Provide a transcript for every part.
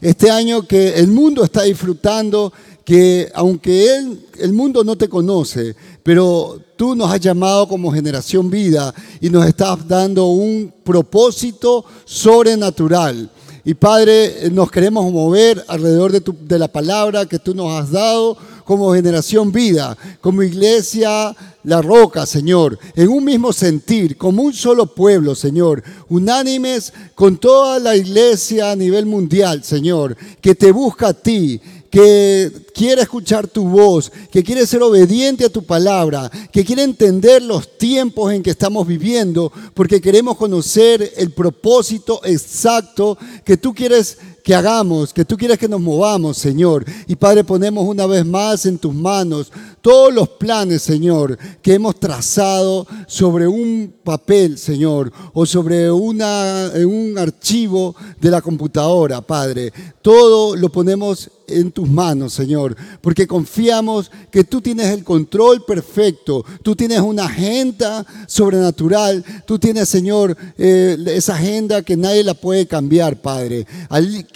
Este año que el mundo está disfrutando, que aunque el mundo no te conoce, pero tú nos has llamado como generación vida y nos estás dando un propósito sobrenatural. Y Padre, nos queremos mover alrededor de, de la palabra que tú nos has dado como generación vida, como iglesia La Roca, Señor, en un mismo sentir, como un solo pueblo, Señor, unánimes con toda la iglesia a nivel mundial, Señor, que te busca a ti, que quiere escuchar tu voz, que quiere ser obediente a tu palabra, que quiere entender los tiempos en que estamos viviendo, porque queremos conocer el propósito exacto que tú quieres que hagamos, que tú quieres que nos movamos, Señor. Y Padre, ponemos una vez más en tus manos todos los planes, Señor, que hemos trazado sobre un papel, Señor, o sobre una, un archivo de la computadora, Padre. Todo lo ponemos en tus manos, Señor, porque confiamos que tú tienes el control perfecto, tú tienes una agenda sobrenatural, tú tienes, Señor, eh, esa agenda que nadie la puede cambiar, Padre.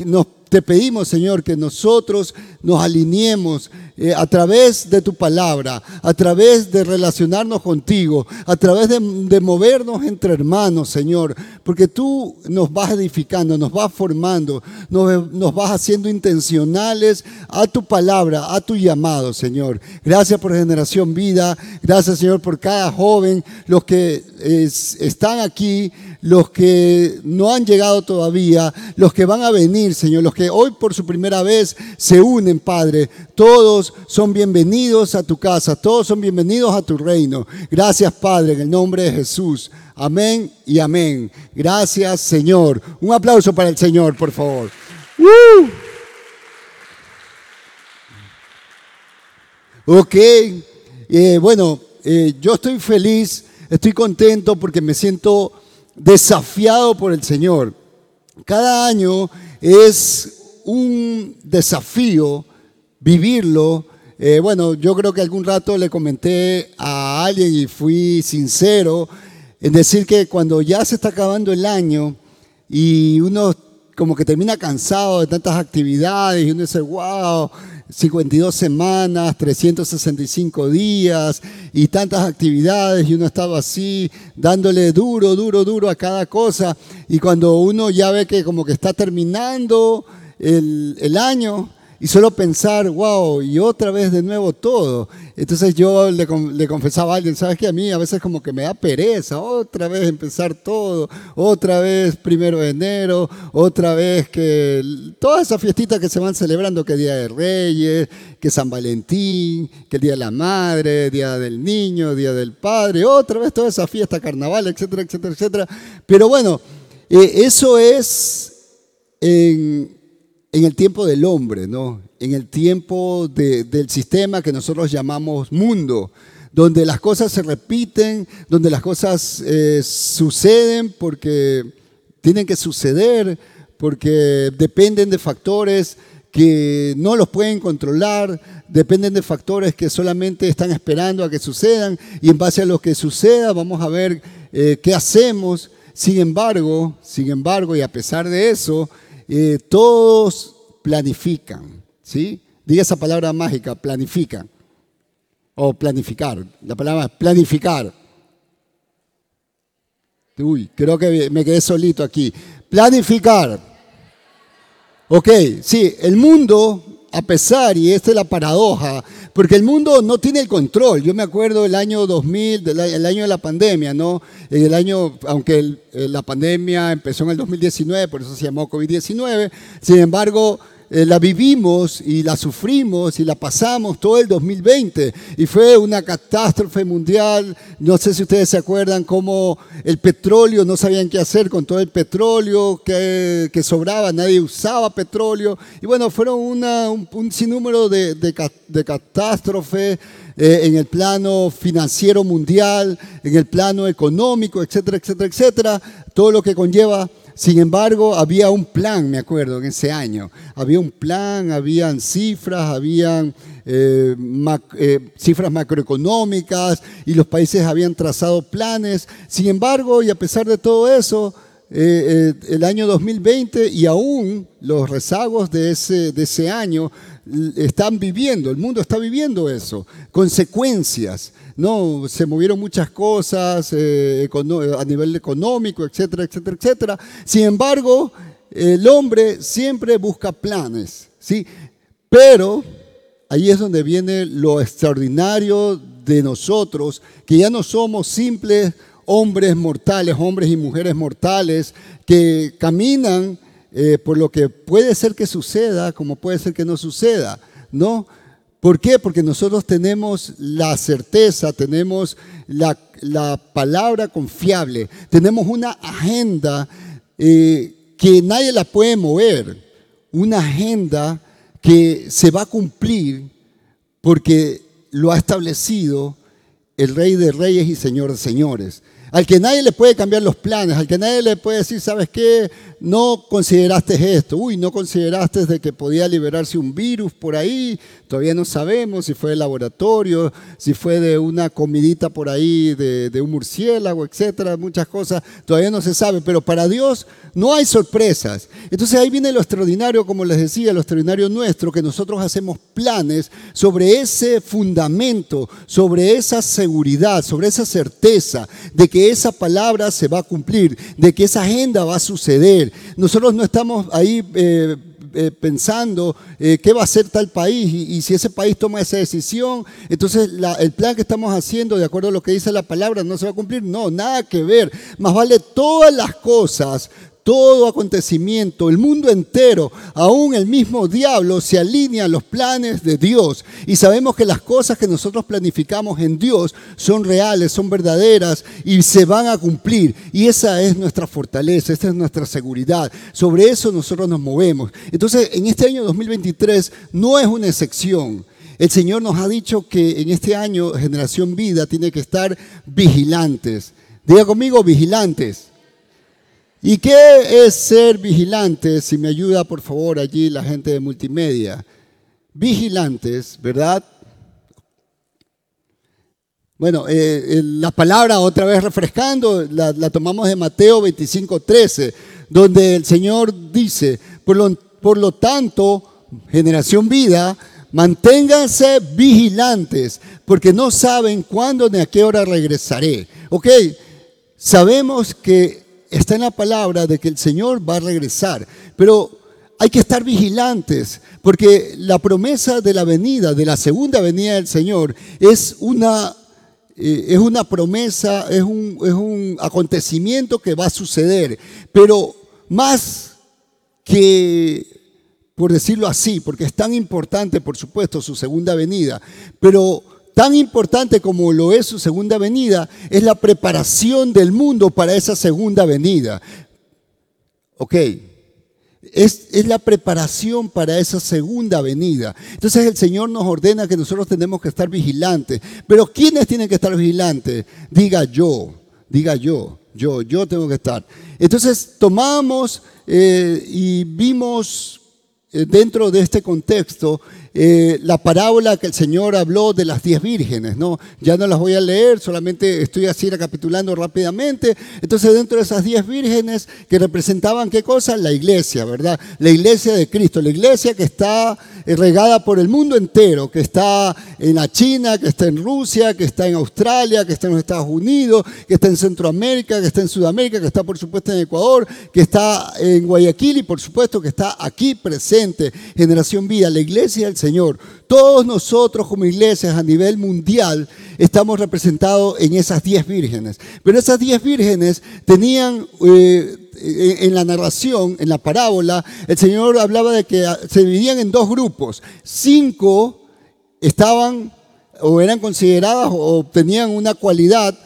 Nos te pedimos, Señor, que nosotros nos alineemos eh, a través de tu palabra, a través de relacionarnos contigo, a través de, movernos entre hermanos, Señor, porque tú nos vas edificando, nos vas formando, nos, nos, vas haciendo intencionales a tu palabra, a tu llamado, Señor. Gracias por Generación Vida, gracias, Señor, por cada joven, los que están aquí los que no han llegado todavía, los que van a venir, Señor, los que hoy por su primera vez se unen, Padre. Todos son bienvenidos a tu casa, todos son bienvenidos a tu reino. Gracias, Padre, en el nombre de Jesús. Amén y amén. Gracias, Señor. Un aplauso para el Señor, por favor. Ok, eh, bueno, eh, yo estoy feliz, estoy contento porque me siento desafiado por el Señor. Cada año es un desafío vivirlo. Eh, bueno, yo creo que algún rato le comenté a alguien y fui sincero en decir que cuando ya se está acabando el año y uno como que termina cansado de tantas actividades y uno dice, wow, 52 semanas, 365 días y tantas actividades y uno estaba así dándole duro, duro, duro a cada cosa y cuando uno ya ve que como que está terminando el, el año y solo pensar, wow, y otra vez de nuevo todo. Entonces yo le, confesaba a alguien, sabes que a mí a veces como que me da pereza, otra vez empezar todo, otra vez primero de enero, otra vez que todas esas fiestitas que se van celebrando, que Día de Reyes, que San Valentín, que el Día de la Madre, Día del Niño, Día del Padre, otra vez toda esa fiesta, carnaval, etcétera, etcétera, etcétera. Pero bueno, eh, eso es en el tiempo del hombre, ¿no? en el tiempo del sistema que nosotros llamamos mundo, donde las cosas se repiten, donde las cosas eh, suceden porque tienen que suceder, porque dependen de factores que no los pueden controlar, dependen de factores que solamente están esperando a que sucedan y en base a lo que suceda vamos a ver eh, qué hacemos. Sin embargo, sin embargo, y a pesar de eso, eh, todos planifican, ¿sí? Diga esa palabra mágica, planifican. O planificar. La palabra es planificar. Uy, creo que me quedé solito aquí. Planificar. Ok, sí, el mundo, a pesar, y esta es la paradoja, porque el mundo no tiene el control. Yo me acuerdo del año 2000, el año de la pandemia, ¿no? El año, aunque la pandemia empezó en el 2019, por eso se llamó COVID-19, sin embargo, eh, la vivimos y la sufrimos y la pasamos todo el 2020 y fue una catástrofe mundial. No sé si ustedes se acuerdan cómo el petróleo, no sabían qué hacer con todo el petróleo que, que sobraba, nadie usaba petróleo. Y bueno, fueron una, un, sinnúmero de, de, catástrofes. Eh, en el plano financiero mundial, en el plano económico, etcétera, etcétera, etcétera, todo lo que conlleva sin embargo, había un plan, me acuerdo, en ese año. Había un plan, habían cifras, habían eh, eh, cifras macroeconómicas y los países habían trazado planes. Sin embargo, y a pesar de todo eso, eh, el año 2020 y aún los rezagos de ese, de ese año están viviendo, el mundo está viviendo eso, consecuencias. No, se movieron muchas cosas eh, a nivel económico, etcétera, etcétera, etcétera. Sin embargo, el hombre siempre busca planes, ¿sí? Pero ahí es donde viene lo extraordinario de nosotros, que ya no somos simples hombres mortales, hombres y mujeres mortales, que caminan eh, por lo que puede ser que suceda, como puede ser que no suceda, ¿no? ¿Por qué? Porque nosotros tenemos la certeza, tenemos la, palabra confiable, tenemos una agenda eh, que nadie la puede mover, una agenda que se va a cumplir porque lo ha establecido el Rey de Reyes y Señor de Señores al que nadie le puede cambiar los planes, al que nadie le puede decir, ¿sabes qué? No consideraste esto, uy, no consideraste de que podía liberarse un virus por ahí, todavía no sabemos si fue de laboratorio, si fue de una comidita por ahí de, de un murciélago, etcétera, muchas cosas, todavía no se sabe, pero para Dios no hay sorpresas. Entonces ahí viene lo extraordinario, como les decía, lo extraordinario nuestro, que nosotros hacemos planes sobre ese fundamento, sobre esa seguridad, sobre esa certeza de que que esa palabra se va a cumplir, de que esa agenda va a suceder. Nosotros no estamos ahí eh, eh, pensando eh, qué va a hacer tal país y, si ese país toma esa decisión, entonces el plan que estamos haciendo, de acuerdo a lo que dice la palabra, no se va a cumplir. No, nada que ver. Más vale todas las cosas todo acontecimiento, el mundo entero, aún el mismo diablo se alinea a los planes de Dios. Y sabemos que las cosas que nosotros planificamos en Dios son reales, son verdaderas y se van a cumplir. Y esa es nuestra fortaleza, esa es nuestra seguridad. Sobre eso nosotros nos movemos. Entonces, en este año 2023 no es una excepción. El Señor nos ha dicho que en este año Generación Vida tiene que estar vigilantes. Diga conmigo, vigilantes. ¿Y qué es ser vigilante? Si me ayuda, por favor, allí la gente de multimedia. Vigilantes, ¿verdad? Bueno, eh, la palabra otra vez refrescando, la, tomamos de Mateo 25, 13, donde el Señor dice, por lo, por lo tanto, generación vida, manténganse vigilantes, porque no saben cuándo ni a qué hora regresaré. ¿Ok? Sabemos que está en la palabra de que el Señor va a regresar, pero hay que estar vigilantes, porque la promesa de la venida, de la segunda venida del Señor, es una, eh, es una promesa, es un, es un acontecimiento que va a suceder, pero más que, por decirlo así, porque es tan importante, por supuesto, su segunda venida, pero tan importante como lo es su segunda venida, es la preparación del mundo para esa segunda venida. ¿Ok? Es, la preparación para esa segunda venida. Entonces el Señor nos ordena que nosotros tenemos que estar vigilantes. Pero ¿quiénes tienen que estar vigilantes? Diga yo, diga yo, yo, yo tengo que estar. Entonces tomamos eh, y vimos eh, dentro de este contexto eh, la parábola que el Señor habló de las diez vírgenes, ¿no? Ya no las voy a leer, solamente estoy así recapitulando rápidamente. Entonces, dentro de esas diez vírgenes que representaban qué cosa? La iglesia, ¿verdad? La iglesia de Cristo, la iglesia que está eh, regada por el mundo entero, que está en la China, que está en Rusia, que está en Australia, que está en los Estados Unidos, que está en Centroamérica, que está en Sudamérica, que está por supuesto en Ecuador, que está en Guayaquil y por supuesto que está aquí presente, Generación Vida, la iglesia del Señor Señor. Todos nosotros como iglesias a nivel mundial estamos representados en esas diez vírgenes. Pero esas diez vírgenes tenían... Eh, en la narración, en la parábola, el Señor hablaba de que se dividían en dos grupos. Cinco estaban o eran consideradas o tenían una cualidad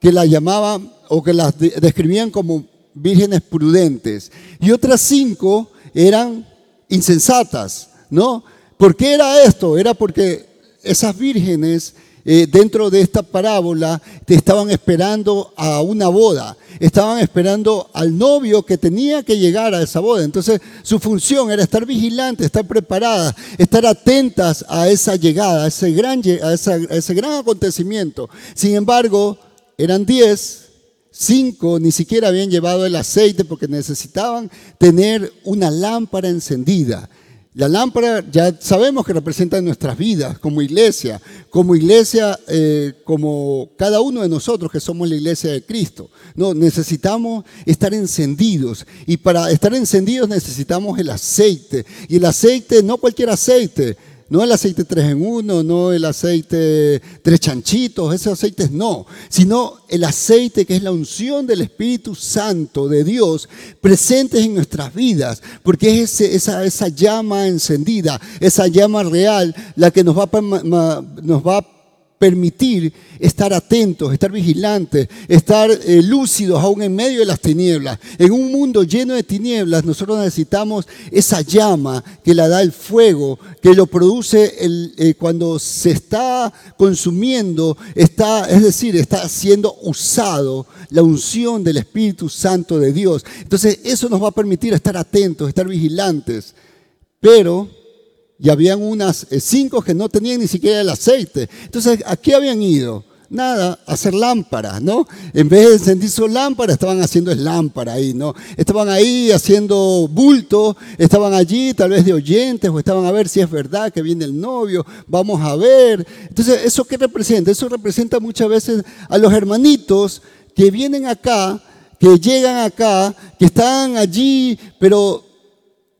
que las llamaban o que las describían como vírgenes prudentes. Y otras cinco eran insensatas, ¿no? ¿Por qué era esto? Era porque esas vírgenes eh, dentro de esta parábola te estaban esperando a una boda, estaban esperando al novio que tenía que llegar a esa boda. Entonces su función era estar vigilantes, estar preparadas, estar atentas a esa llegada, a ese gran, a ese gran acontecimiento. Sin embargo, eran diez, cinco ni siquiera habían llevado el aceite porque necesitaban tener una lámpara encendida. La lámpara ya sabemos que representa nuestras vidas como iglesia, como iglesia, eh, como cada uno de nosotros que somos la iglesia de Cristo. No, necesitamos estar encendidos y para estar encendidos necesitamos el aceite. Y el aceite, no cualquier aceite, no el aceite 3 en 1, no el aceite tres chanchitos, esos aceites no, sino el aceite que es la unción del Espíritu Santo de Dios presentes en nuestras vidas, porque es esa, esa llama encendida, esa llama real, la que nos va, nos va a permitir estar atentos, estar vigilantes, estar eh, lúcidos aún en medio de las tinieblas. En un mundo lleno de tinieblas, nosotros necesitamos esa llama que la da el fuego, que lo produce eh, cuando se está consumiendo, está, es decir, está siendo usado la unción del Espíritu Santo de Dios. Entonces, eso nos va a permitir estar atentos, estar vigilantes. Pero y habían unas eh, cinco que no tenían ni siquiera el aceite. Entonces, ¿a qué habían ido? Nada, hacer lámparas, ¿no? En vez de encender su lámpara, estaban haciendo lámpara ahí, ¿no? Estaban ahí haciendo bulto, estaban allí tal vez de oyentes o estaban a ver si es verdad que viene el novio, vamos a ver. Entonces, ¿eso qué representa? Eso representa muchas veces a los hermanitos que vienen acá, que llegan acá, que están allí, pero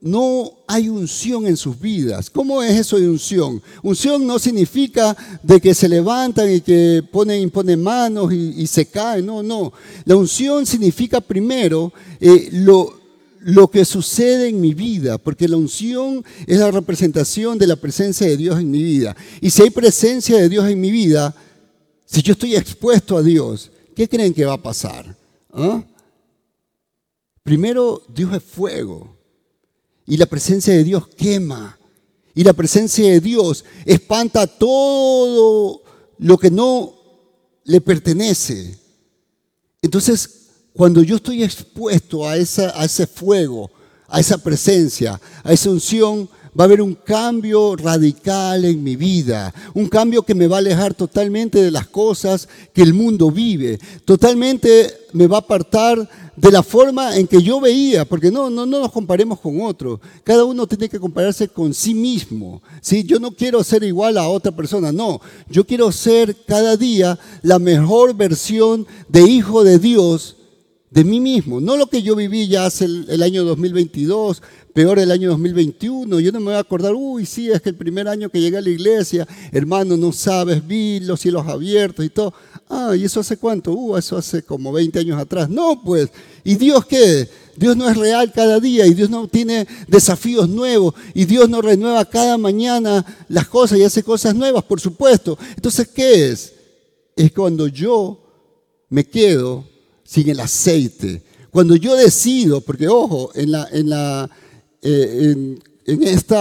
no hay unción en sus vidas. ¿Cómo es eso de unción? Unción no significa de que se levantan y que ponen, imponen manos y, se caen. No, no. La unción significa primero eh, lo, lo que sucede en mi vida, porque la unción es la representación de la presencia de Dios en mi vida. Y si hay presencia de Dios en mi vida, si yo estoy expuesto a Dios, ¿qué creen que va a pasar? ¿Ah? Primero, Dios es fuego. Y la presencia de Dios quema. Y la presencia de Dios espanta todo lo que no le pertenece. Entonces, cuando yo estoy expuesto a, a ese fuego, a esa presencia, a esa unción, va a haber un cambio radical en mi vida, un cambio que me va a alejar totalmente de las cosas que el mundo vive, totalmente me va a apartar de la forma en que yo veía, porque no, no, no nos comparemos con otro, cada uno tiene que compararse con sí mismo, ¿sí? yo no quiero ser igual a otra persona, no, yo quiero ser cada día la mejor versión de hijo de Dios de mí mismo, no lo que yo viví ya hace el, año 2022, peor el año 2021. Yo no me voy a acordar, uy, sí, es que el primer año que llegué a la iglesia, hermano, no sabes, vi los cielos abiertos y todo. Ah, ¿y eso hace cuánto? Uh, eso hace como 20 años atrás. No, pues, ¿y Dios qué? Dios no es real cada día y Dios no tiene desafíos nuevos y Dios no renueva cada mañana las cosas y hace cosas nuevas, por supuesto. Entonces, ¿qué es? Es cuando yo me quedo sin el aceite. Cuando yo decido, porque ojo, en la, eh, en, este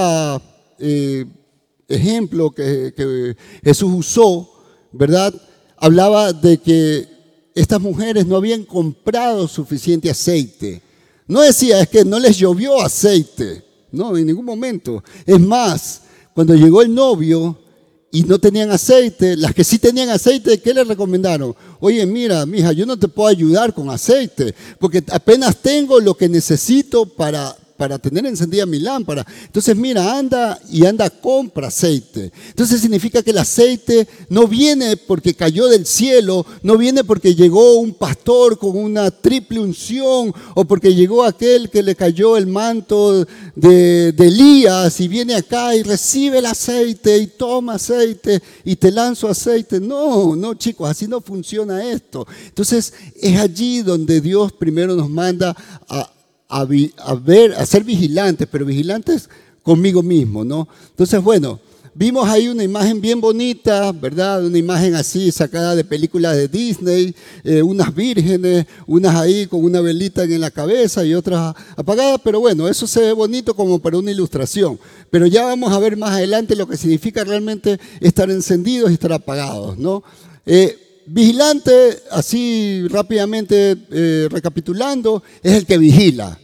ejemplo que, Jesús usó, ¿verdad? Hablaba de que estas mujeres no habían comprado suficiente aceite. No decía, es que no les llovió aceite. No, en ningún momento. Es más, cuando llegó el novio y no tenían aceite, las que sí tenían aceite, ¿qué le recomendaron? Oye, mira, mija, yo no te puedo ayudar con aceite, porque apenas tengo lo que necesito para, para tener encendida mi lámpara. Entonces, mira, anda y anda, compra aceite. Entonces significa que el aceite no viene porque cayó del cielo, no viene porque llegó un pastor con una triple unción o porque llegó aquel que le cayó el manto de, Elías y viene acá y recibe el aceite y toma aceite y te lanzo aceite. No, no, chicos, así no funciona esto. Entonces, es allí donde Dios primero nos manda a a, ver, a ser vigilantes, pero vigilantes conmigo mismo, ¿no? Entonces, bueno, vimos ahí una imagen bien bonita, ¿verdad? Una imagen así sacada de películas de Disney, eh, unas vírgenes, unas ahí con una velita en la cabeza y otras apagadas, pero bueno, eso se ve bonito como para una ilustración. Pero ya vamos a ver más adelante lo que significa realmente estar encendidos y estar apagados, ¿no? Eh, vigilante, así rápidamente eh, recapitulando, es el que vigila,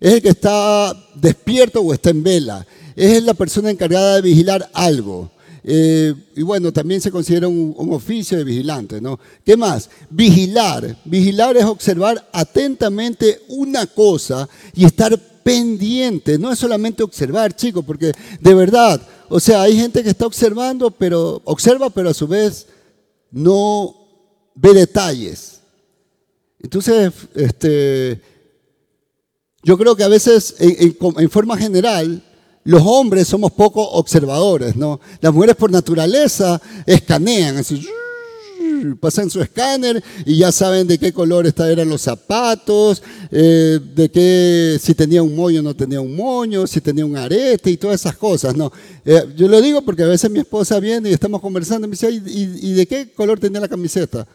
es el que está despierto o está en vela, es la persona encargada de vigilar algo. Eh, y bueno, también se considera un, un, oficio de vigilante, ¿no? ¿Qué más? Vigilar. Vigilar es observar atentamente una cosa y estar pendiente. No es solamente observar, chicos, porque de verdad, o sea, hay gente que está observando, pero observa, pero a su vez no ve detalles. Entonces, este, yo creo que a veces, en, forma general, los hombres somos poco observadores, ¿no? Las mujeres por naturaleza escanean, así, pasan su escáner y ya saben de qué color eran los zapatos, eh, de qué, si tenía un moño o no tenía un moño, si tenía un arete y todas esas cosas, ¿no? Eh, yo lo digo porque a veces mi esposa viene y estamos conversando y me dice, ¿y, de qué color tenía la camiseta?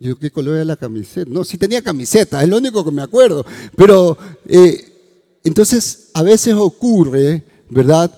Yo, ¿qué color era la camiseta? No, si tenía camiseta, es lo único que me acuerdo. Pero, eh, entonces, a veces ocurre, ¿verdad?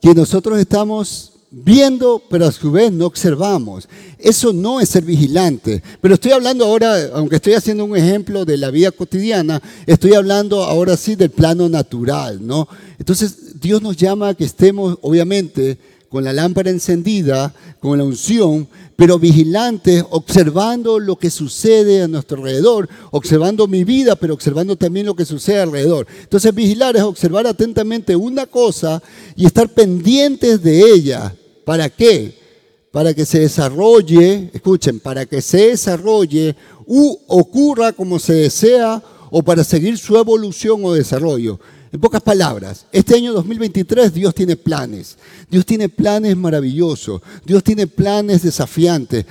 Que nosotros estamos viendo, pero a su vez no observamos. Eso no es ser vigilante. Pero estoy hablando ahora, aunque estoy haciendo un ejemplo de la vida cotidiana, estoy hablando ahora sí del plano natural, ¿no? Entonces, Dios nos llama a que estemos, obviamente, con la lámpara encendida, con la unción, pero vigilantes, observando lo que sucede a nuestro alrededor, observando mi vida, pero observando también lo que sucede alrededor. Entonces, vigilar es observar atentamente una cosa y estar pendientes de ella. ¿Para qué? Para que se desarrolle, escuchen, para que se desarrolle u ocurra como se desea o para seguir su evolución o desarrollo. En pocas palabras, este año 2023 Dios tiene planes. Dios tiene planes maravillosos. Dios tiene planes desafiantes.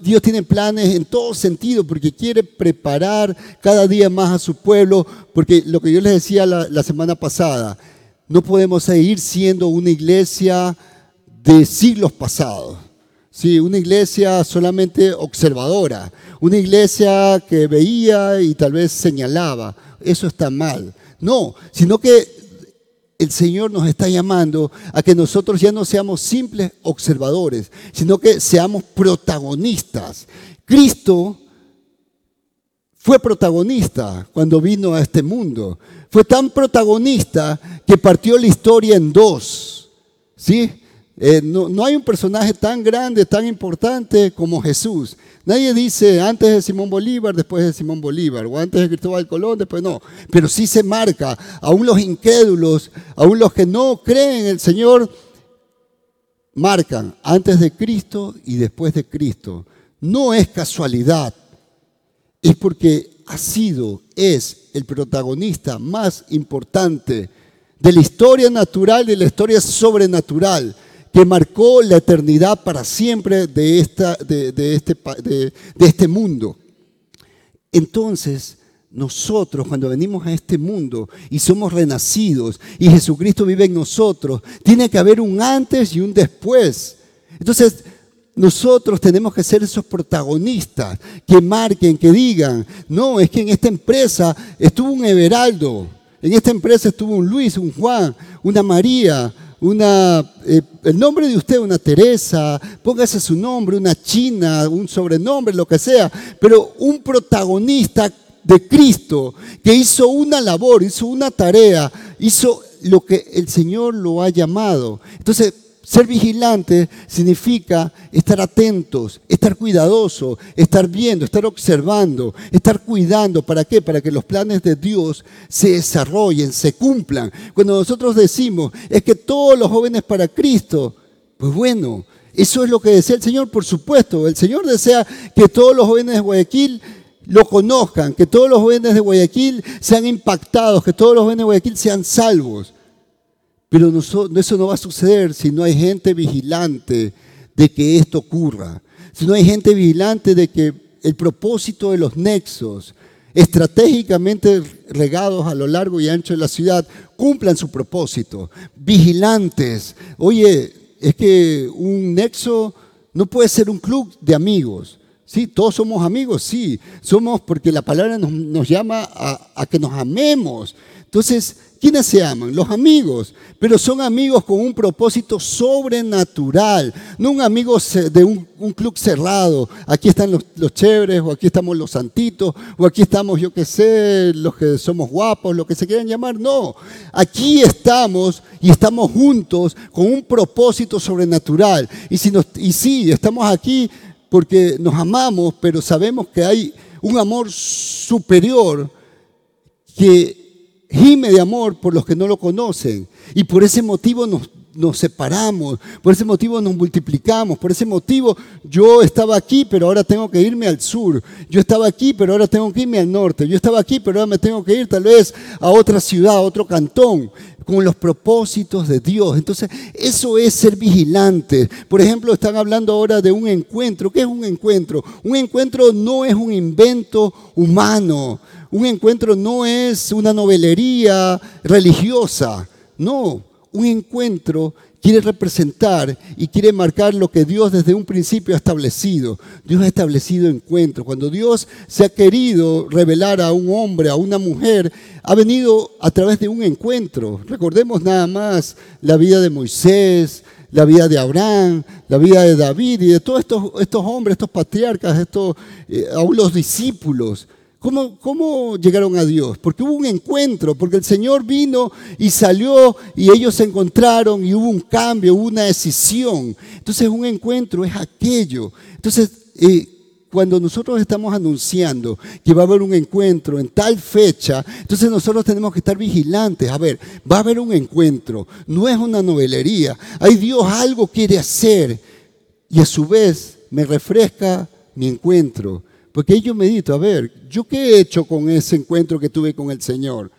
Dios tiene planes en todo sentido porque quiere preparar cada día más a su pueblo. Porque lo que yo les decía la, semana pasada, no podemos seguir siendo una iglesia de siglos pasados. Sí, una iglesia solamente observadora, una iglesia que veía y tal vez señalaba. Eso está mal. No, sino que el Señor nos está llamando a que nosotros ya no seamos simples observadores, sino que seamos protagonistas. Cristo fue protagonista cuando vino a este mundo. Fue tan protagonista que partió la historia en dos. ¿Sí? Eh, no, hay un personaje tan grande, tan importante como Jesús. Nadie dice antes de Simón Bolívar, después de Simón Bolívar, o antes de Cristóbal Colón, después no. Pero sí se marca, aún los incrédulos, aún los que no creen en el Señor, marcan antes de Cristo y después de Cristo. No es casualidad, es porque ha sido, es el protagonista más importante de la historia natural y de la historia sobrenatural que marcó la eternidad para siempre de, esta, de, este, de, este mundo. Entonces, nosotros cuando venimos a este mundo y somos renacidos y Jesucristo vive en nosotros, tiene que haber un antes y un después. Entonces, nosotros tenemos que ser esos protagonistas que marquen, que digan, no, es que en esta empresa estuvo un Everaldo, en esta empresa estuvo un Luis, un Juan, una María, una, eh, el nombre de usted, una Teresa, póngase su nombre, una China, un sobrenombre, lo que sea, pero un protagonista de Cristo que hizo una labor, hizo una tarea, hizo lo que el Señor lo ha llamado. Entonces, ser vigilante significa estar atentos, estar cuidadoso, estar viendo, estar observando, estar cuidando. ¿Para qué? Para que los planes de Dios se desarrollen, se cumplan. Cuando nosotros decimos, es que todos los jóvenes para Cristo, pues bueno, eso es lo que desea el Señor, por supuesto. El Señor desea que todos los jóvenes de Guayaquil lo conozcan, que todos los jóvenes de Guayaquil sean impactados, que todos los jóvenes de Guayaquil sean salvos. Pero eso no va a suceder si no hay gente vigilante de que esto ocurra. Si no hay gente vigilante de que el propósito de los nexos estratégicamente regados a lo largo y ancho de la ciudad cumplan su propósito. Vigilantes. Oye, es que un nexo no puede ser un club de amigos Sí, todos somos amigos, sí. Somos porque la palabra nos, llama a, que nos amemos. Entonces, ¿Quiénes se aman? Los amigos, pero son amigos con un propósito sobrenatural, no un amigo de un, club cerrado. Aquí están los, los, chéveres, o aquí estamos los santitos, o aquí estamos, yo qué sé, los que somos guapos, lo que se quieran llamar. No, aquí estamos y estamos juntos con un propósito sobrenatural. Y, si nos, y sí, estamos aquí porque nos amamos, pero sabemos que hay un amor superior que gime de amor por los que no lo conocen. Y por ese motivo nos, nos separamos, por ese motivo nos multiplicamos, por ese motivo yo estaba aquí, pero ahora tengo que irme al sur. Yo estaba aquí, pero ahora tengo que irme al norte. Yo estaba aquí, pero ahora me tengo que ir tal vez a otra ciudad, a otro cantón con los propósitos de Dios. Entonces, eso es ser vigilante. Por ejemplo, están hablando ahora de un encuentro. ¿Qué es un encuentro? Un encuentro no es un invento humano. Un encuentro no es una novelería religiosa, no, un encuentro quiere representar y quiere marcar lo que Dios desde un principio ha establecido. Dios ha establecido encuentros. Cuando Dios se ha querido revelar a un hombre, a una mujer, ha venido a través de un encuentro. Recordemos nada más la vida de Moisés, la vida de Abraham, la vida de David y de todos estos, estos hombres, estos patriarcas, estos, eh, aún los discípulos. ¿Cómo, llegaron a Dios? Porque hubo un encuentro, porque el Señor vino y salió y ellos se encontraron y hubo un cambio, hubo una decisión. Entonces un encuentro es aquello. Entonces eh, cuando nosotros estamos anunciando que va a haber un encuentro en tal fecha, entonces nosotros tenemos que estar vigilantes. A ver, va a haber un encuentro, no es una novelería. Hay Dios algo quiere hacer y a su vez me refresca mi encuentro porque yo medito, a ver, ¿yo qué he hecho con ese encuentro que tuve con el Señor?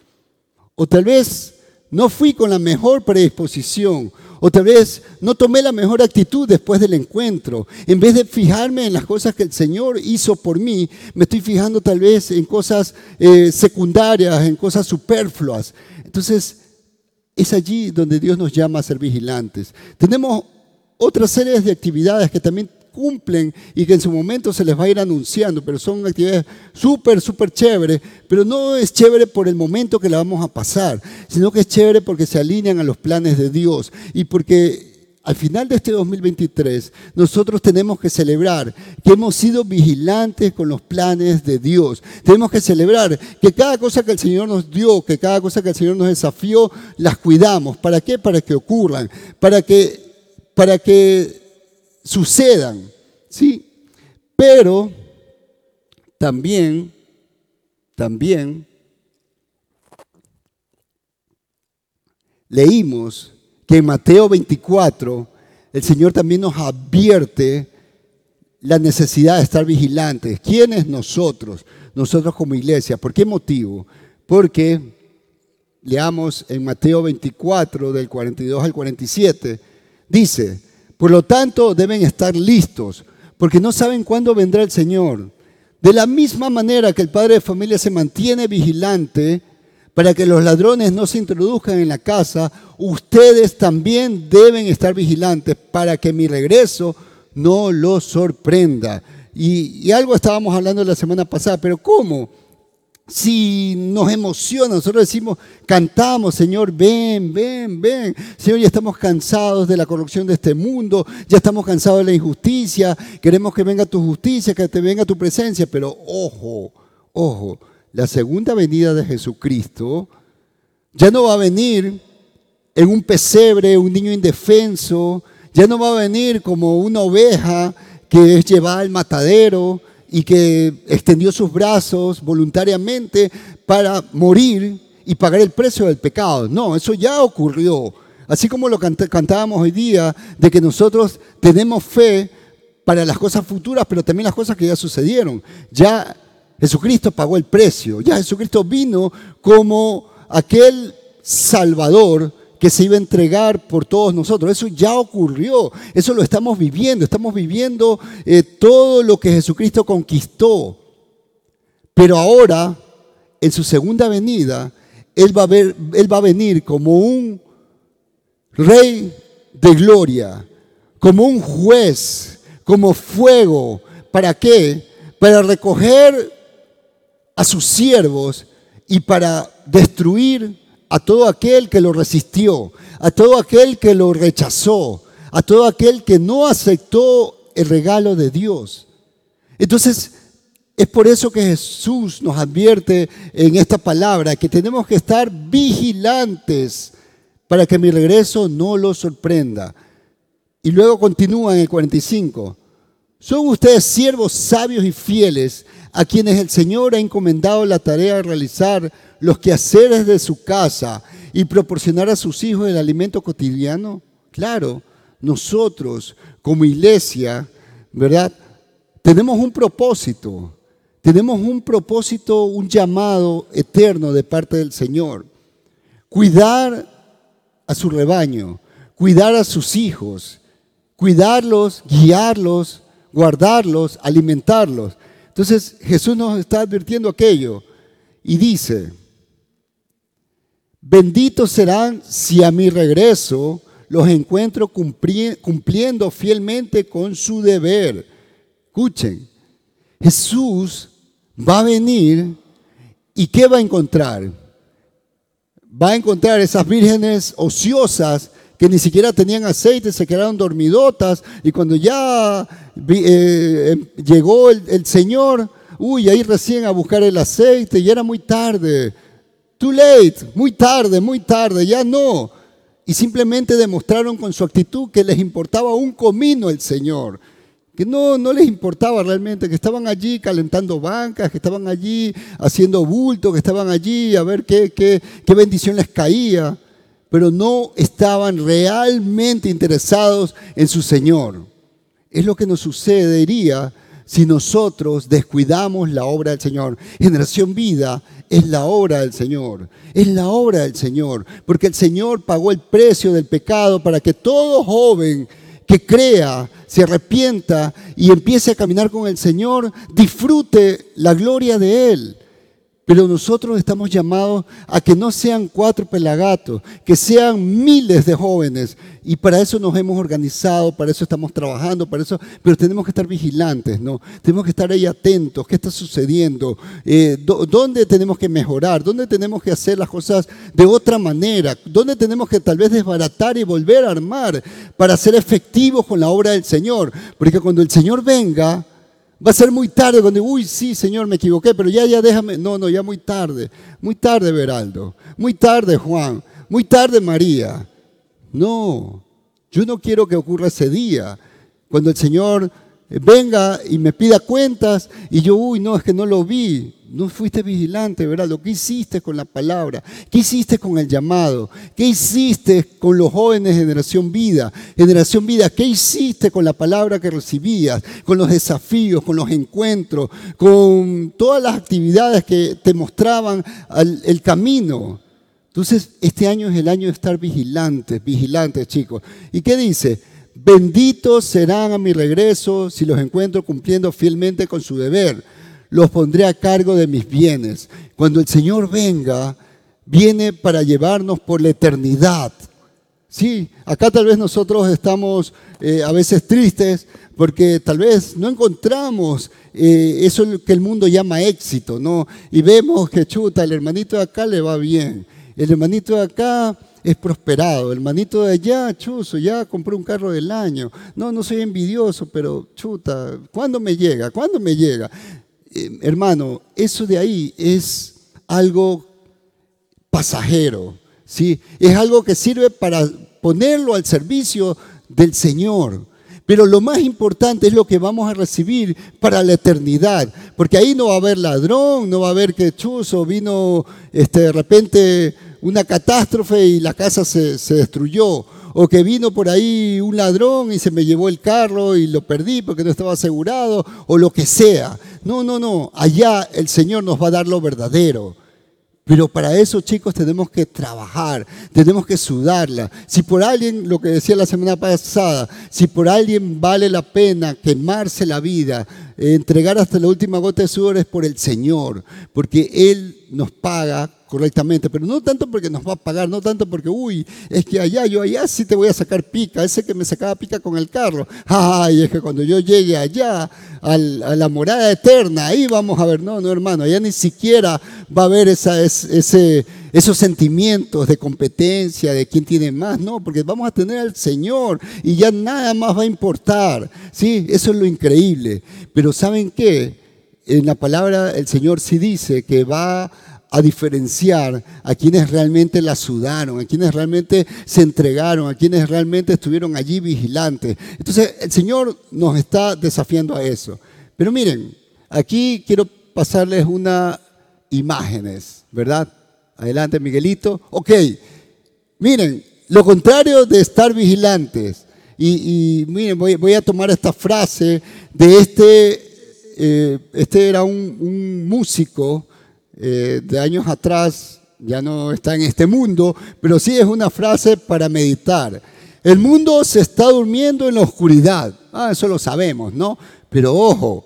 O tal vez no fui con la mejor predisposición, o tal vez no tomé la mejor actitud después del encuentro. En vez de fijarme en las cosas que el Señor hizo por mí, me estoy fijando tal vez en cosas eh, secundarias, en cosas superfluas. Entonces, es allí donde Dios nos llama a ser vigilantes. Tenemos otras series de actividades que también cumplen y que en su momento se les va a ir anunciando, pero son actividades súper, súper chéveres, pero no es chévere por el momento que la vamos a pasar, sino que es chévere porque se alinean a los planes de Dios y porque al final de este 2023 nosotros tenemos que celebrar que hemos sido vigilantes con los planes de Dios. Tenemos que celebrar que cada cosa que el Señor nos dio, que cada cosa que el Señor nos desafió, las cuidamos. ¿Para qué? Para que ocurran, para que, para que sucedan, ¿sí? Pero también, también leímos que en Mateo 24 el Señor también nos advierte la necesidad de estar vigilantes. ¿Quiénes nosotros? Nosotros como iglesia. ¿Por qué motivo? Porque leamos en Mateo 24 del 42 al 47, dice, por lo tanto, deben estar listos, porque no saben cuándo vendrá el Señor. De la misma manera que el padre de familia se mantiene vigilante para que los ladrones no se introduzcan en la casa, ustedes también deben estar vigilantes para que mi regreso no los sorprenda. Y, y algo estábamos hablando la semana pasada, pero ¿cómo? Si nos emociona, nosotros decimos, cantamos, Señor, ven, ven, ven. Señor, ya estamos cansados de la corrupción de este mundo, ya estamos cansados de la injusticia, queremos que venga tu justicia, que te venga tu presencia, pero ojo, ojo, la segunda venida de Jesucristo ya no va a venir en un pesebre, un niño indefenso, ya no va a venir como una oveja que es llevada al matadero, y que extendió sus brazos voluntariamente para morir y pagar el precio del pecado. No, eso ya ocurrió. Así como lo cantábamos hoy día, de que nosotros tenemos fe para las cosas futuras, pero también las cosas que ya sucedieron. Ya Jesucristo pagó el precio, ya Jesucristo vino como aquel Salvador que se iba a entregar por todos nosotros. Eso ya ocurrió, eso lo estamos viviendo, estamos viviendo eh, todo lo que Jesucristo conquistó. Pero ahora, en su segunda venida, él va, a ver, él va a venir como un rey de gloria, como un juez, como fuego, ¿para qué? Para recoger a sus siervos y para destruir a todo aquel que lo resistió, a todo aquel que lo rechazó, a todo aquel que no aceptó el regalo de Dios. Entonces, es por eso que Jesús nos advierte en esta palabra que tenemos que estar vigilantes para que mi regreso no lo sorprenda. Y luego continúa en el 45. Son ustedes siervos sabios y fieles a quienes el Señor ha encomendado la tarea de realizar los quehaceres de su casa y proporcionar a sus hijos el alimento cotidiano? Claro, nosotros como iglesia, ¿verdad? Tenemos un propósito, tenemos un propósito, un llamado eterno de parte del Señor. Cuidar a su rebaño, cuidar a sus hijos, cuidarlos, guiarlos, guardarlos, alimentarlos. Entonces Jesús nos está advirtiendo aquello y dice, benditos serán si a mi regreso los encuentro cumpliendo fielmente con su deber. Escuchen, Jesús va a venir y ¿qué va a encontrar? Va a encontrar esas vírgenes ociosas que ni siquiera tenían aceite, se quedaron dormidotas y cuando ya eh, em, llegó el, Señor, uy, ahí recién a buscar el aceite y era muy tarde, too late, muy tarde, muy tarde, ya no. Y simplemente demostraron con su actitud que les importaba un comino el Señor que no, no les importaba realmente, que estaban allí calentando bancas, que estaban allí haciendo bulto, que estaban allí a ver qué, qué, qué bendición les caía pero no estaban realmente interesados en su Señor. Es lo que nos sucedería si nosotros descuidamos la obra del Señor. Generación Vida es la obra del Señor, es la obra del Señor, porque el Señor pagó el precio del pecado para que todo joven que crea, se arrepienta y empiece a caminar con el Señor, disfrute la gloria de Él. Pero nosotros estamos llamados a que no sean cuatro pelagatos, que sean miles de jóvenes. Y para eso nos hemos organizado, para eso estamos trabajando, para eso, pero tenemos que estar vigilantes, ¿no? Tenemos que estar ahí atentos, qué está sucediendo, eh, dónde tenemos que mejorar, dónde tenemos que hacer las cosas de otra manera, dónde tenemos que tal vez desbaratar y volver a armar para ser efectivos con la obra del Señor. Porque cuando el Señor venga, Va a ser muy tarde cuando, uy, sí, Señor, me equivoqué, pero ya, ya déjame. No, no, ya muy tarde. Muy tarde, Beraldo. Muy tarde, Juan. Muy tarde, María. No, yo no quiero que ocurra ese día. Cuando el Señor venga y me pida cuentas y yo, uy, no, es que no lo vi. No fuiste vigilante, ¿verdad? Lo que hiciste con la palabra, qué hiciste con el llamado, qué hiciste con los jóvenes Generación Vida, Generación Vida, qué hiciste con la palabra que recibías, con los desafíos, con los encuentros, con todas las actividades que te mostraban el camino. Entonces, este año es el año de estar vigilantes, vigilantes, chicos. ¿Y qué dice? Benditos serán a mi regreso si los encuentro cumpliendo fielmente con su deber. Los pondré a cargo de mis bienes. Cuando el Señor venga, viene para llevarnos por la eternidad. Sí, acá tal vez nosotros estamos eh, a veces tristes porque tal vez no encontramos eh, eso que el mundo llama éxito, ¿no? Y vemos que chuta, el hermanito de acá le va bien, el hermanito de acá es prosperado. El manito de allá, chuzo, ya compré un carro del año. No, no soy envidioso, pero chuta, ¿cuándo me llega? ¿Cuándo me llega? Eh, hermano, eso de ahí es algo pasajero, ¿sí? Es algo que sirve para ponerlo al servicio del Señor. Pero lo más importante es lo que vamos a recibir para la eternidad, porque ahí no va a haber ladrón, no va a haber que chuzo vino este, de repente una catástrofe y la casa se, destruyó. O que vino por ahí un ladrón y se me llevó el carro y lo perdí porque no estaba asegurado, o lo que sea. No, no, no. Allá el Señor nos va a dar lo verdadero. Pero para eso, chicos, tenemos que trabajar, tenemos que sudarla. Si por alguien, lo que decía la semana pasada, si por alguien vale la pena quemarse la vida, entregar hasta la última gota de sudor es por el Señor, porque Él nos paga correctamente, pero no tanto porque nos va a pagar, no tanto porque, uy, es que allá, yo allá sí te voy a sacar pica, ese que me sacaba pica con el carro, ay, es que cuando yo llegue allá a la morada eterna, ahí vamos a ver, no, no hermano, allá ni siquiera va a haber esa, ese, esos sentimientos de competencia, de quién tiene más, no, porque vamos a tener al Señor y ya nada más va a importar, ¿sí? Eso es lo increíble, pero ¿saben qué? En la palabra el Señor sí dice que va a diferenciar a quienes realmente la sudaron, a quienes realmente se entregaron, a quienes realmente estuvieron allí vigilantes. Entonces el Señor nos está desafiando a eso. Pero miren, aquí quiero pasarles unas imágenes, ¿verdad? Adelante, Miguelito. Ok, miren, lo contrario de estar vigilantes. Y, miren, voy, a tomar esta frase de este, eh, este era un músico eh, de años atrás, ya no está en este mundo, pero sí es una frase para meditar. El mundo se está durmiendo en la oscuridad. Ah, eso lo sabemos, ¿no? Pero ojo,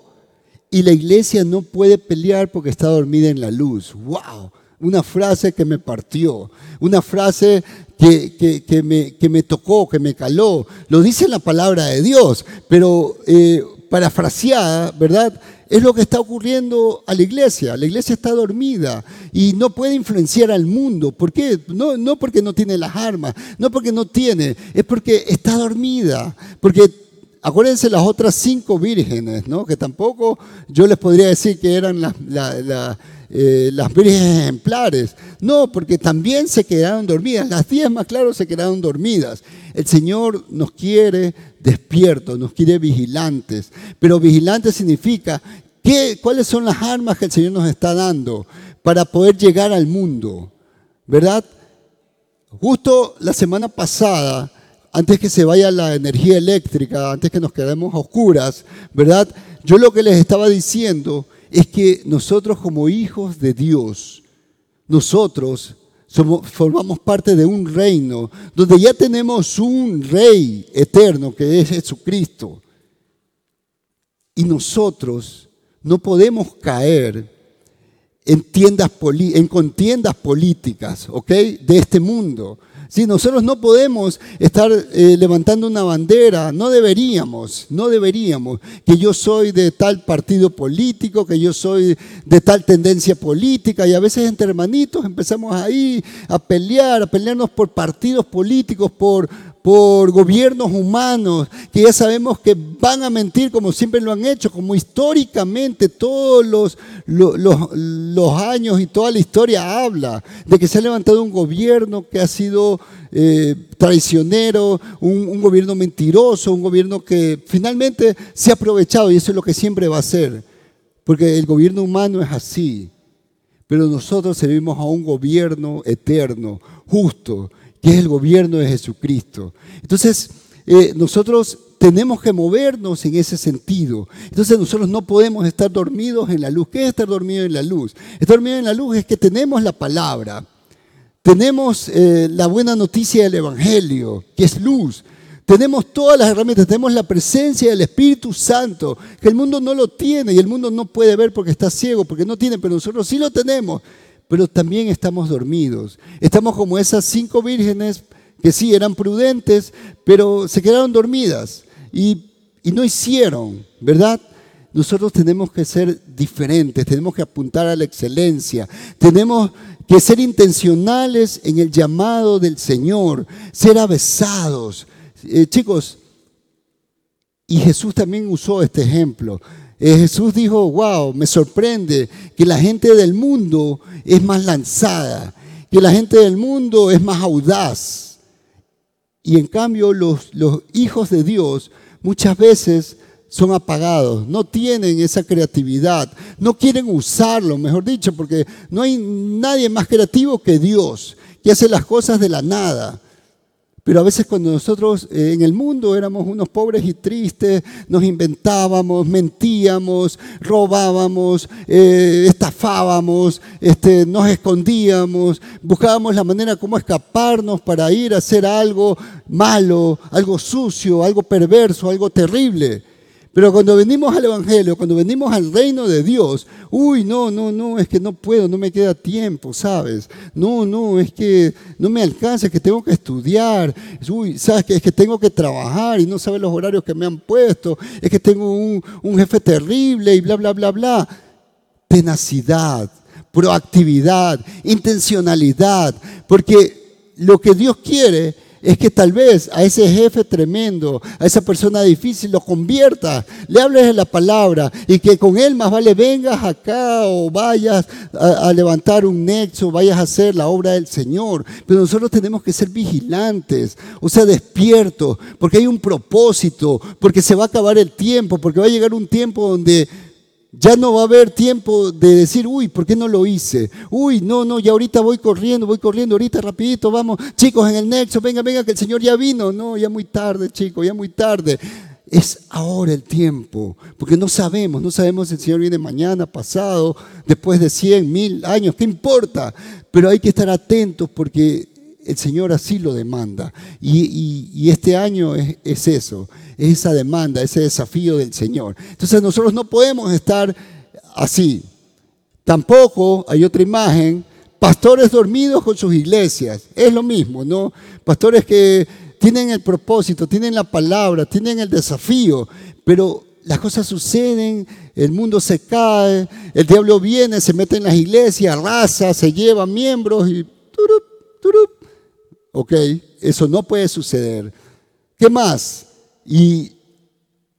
y la iglesia no puede pelear porque está dormida en la luz. ¡Wow! Una frase que me partió, una frase que, que, me, que me, tocó, que me caló. Lo dice la palabra de Dios, pero eh, parafraseada, ¿verdad? Es lo que está ocurriendo a la iglesia. La iglesia está dormida y no puede influenciar al mundo. ¿Por qué? No, no porque no tiene las armas, no porque no tiene, es porque está dormida. Porque acuérdense las otras cinco vírgenes, ¿no? Que tampoco yo les podría decir que eran las, eh, las vírgenes ejemplares. No, porque también se quedaron dormidas. Las diez más claro se quedaron dormidas. El Señor nos quiere despiertos, nos quiere vigilantes. Pero vigilantes significa ¿qué, cuáles son las armas que el Señor nos está dando para poder llegar al mundo. ¿Verdad? Justo la semana pasada, antes que se vaya la energía eléctrica, antes que nos quedemos a oscuras, ¿verdad? Yo lo que les estaba diciendo es que nosotros como hijos de Dios, nosotros formamos parte de un reino donde ya tenemos un rey eterno que es Jesucristo. Y nosotros no podemos caer en, tiendas en contiendas políticas. De este mundo. Si nosotros no podemos estar eh, levantando una bandera, no deberíamos, no deberíamos, que yo soy de tal partido político, que yo soy de tal tendencia política, y a veces entre hermanitos empezamos ahí a pelear, a pelearnos por partidos políticos, por, por gobiernos humanos que ya sabemos que van a mentir como siempre lo han hecho, como históricamente todos los, los, años y toda la historia habla de que se ha levantado un gobierno que ha sido eh, traicionero, un, un, gobierno mentiroso, un gobierno que finalmente se ha aprovechado y eso es lo que siempre va a ser, porque el gobierno humano es así. Pero nosotros servimos a un gobierno eterno, justo, que es el gobierno de Jesucristo. Entonces, eh, nosotros tenemos que movernos en ese sentido. Entonces nosotros no podemos estar dormidos en la luz. ¿Qué es estar dormido en la luz? Estar dormido en la luz es que tenemos la palabra, tenemos eh, la buena noticia del Evangelio, que es luz. Tenemos todas las herramientas, tenemos la presencia del Espíritu Santo, que el mundo no lo tiene y el mundo no puede ver porque está ciego, porque no tiene, pero nosotros sí lo tenemos pero también estamos dormidos. Estamos como esas cinco vírgenes que sí eran prudentes, pero se quedaron dormidas y, no hicieron, ¿verdad? Nosotros tenemos que ser diferentes, tenemos que apuntar a la excelencia, tenemos que ser intencionales en el llamado del Señor, ser avesados. Eh, chicos, y Jesús también usó este ejemplo. Eh, Jesús dijo, wow, me sorprende que la gente del mundo es más lanzada, que la gente del mundo es más audaz. Y en cambio los, los hijos de Dios muchas veces son apagados, no tienen esa creatividad, no quieren usarlo, mejor dicho, porque no hay nadie más creativo que Dios, que hace las cosas de la nada. Pero a veces cuando nosotros eh, en el mundo éramos unos pobres y tristes, nos inventábamos, mentíamos, robábamos, eh, estafábamos, este, nos escondíamos, buscábamos la manera como escaparnos para ir a hacer algo malo, algo sucio, algo perverso, algo terrible. Pero cuando venimos al Evangelio, cuando venimos al reino de Dios, uy, no, no, no, es que no puedo, no me queda tiempo, ¿sabes? No, no, es que no me alcanza, es que tengo que estudiar, uy, ¿sabes? Es que tengo que trabajar y no sabes los horarios que me han puesto, es que tengo un, un jefe terrible y bla, bla, bla, bla. Tenacidad, proactividad, intencionalidad, porque lo que Dios quiere es que tal vez a ese jefe tremendo, a esa persona difícil, lo convierta, le hables de la palabra y que con él más vale vengas acá o vayas a, levantar un nexo, vayas a hacer la obra del Señor. Pero nosotros tenemos que ser vigilantes, o sea, despiertos, porque hay un propósito, porque se va a acabar el tiempo, porque va a llegar un tiempo donde ya no va a haber tiempo de decir, uy, ¿por qué no lo hice? Uy, no, no, ya ahorita voy corriendo, voy corriendo, ahorita rapidito, vamos, chicos, en el nexo, venga, venga, que el Señor ya vino. No, ya muy tarde, chicos, ya muy tarde. Es ahora el tiempo, porque no sabemos, no sabemos si el Señor viene mañana, pasado, después de 100, mil años, ¿qué importa? Pero hay que estar atentos porque el Señor así lo demanda. Y, este año es, es eso esa demanda, ese desafío del Señor. Entonces nosotros no podemos estar así. Tampoco hay otra imagen, pastores dormidos con sus iglesias. Es lo mismo, ¿no? Pastores que tienen el propósito, tienen la palabra, tienen el desafío, pero las cosas suceden, el mundo se cae, el diablo viene, se mete en las iglesias, arrasa, se lleva miembros y... Turup, turup. Ok, eso no puede suceder. ¿Qué más? Y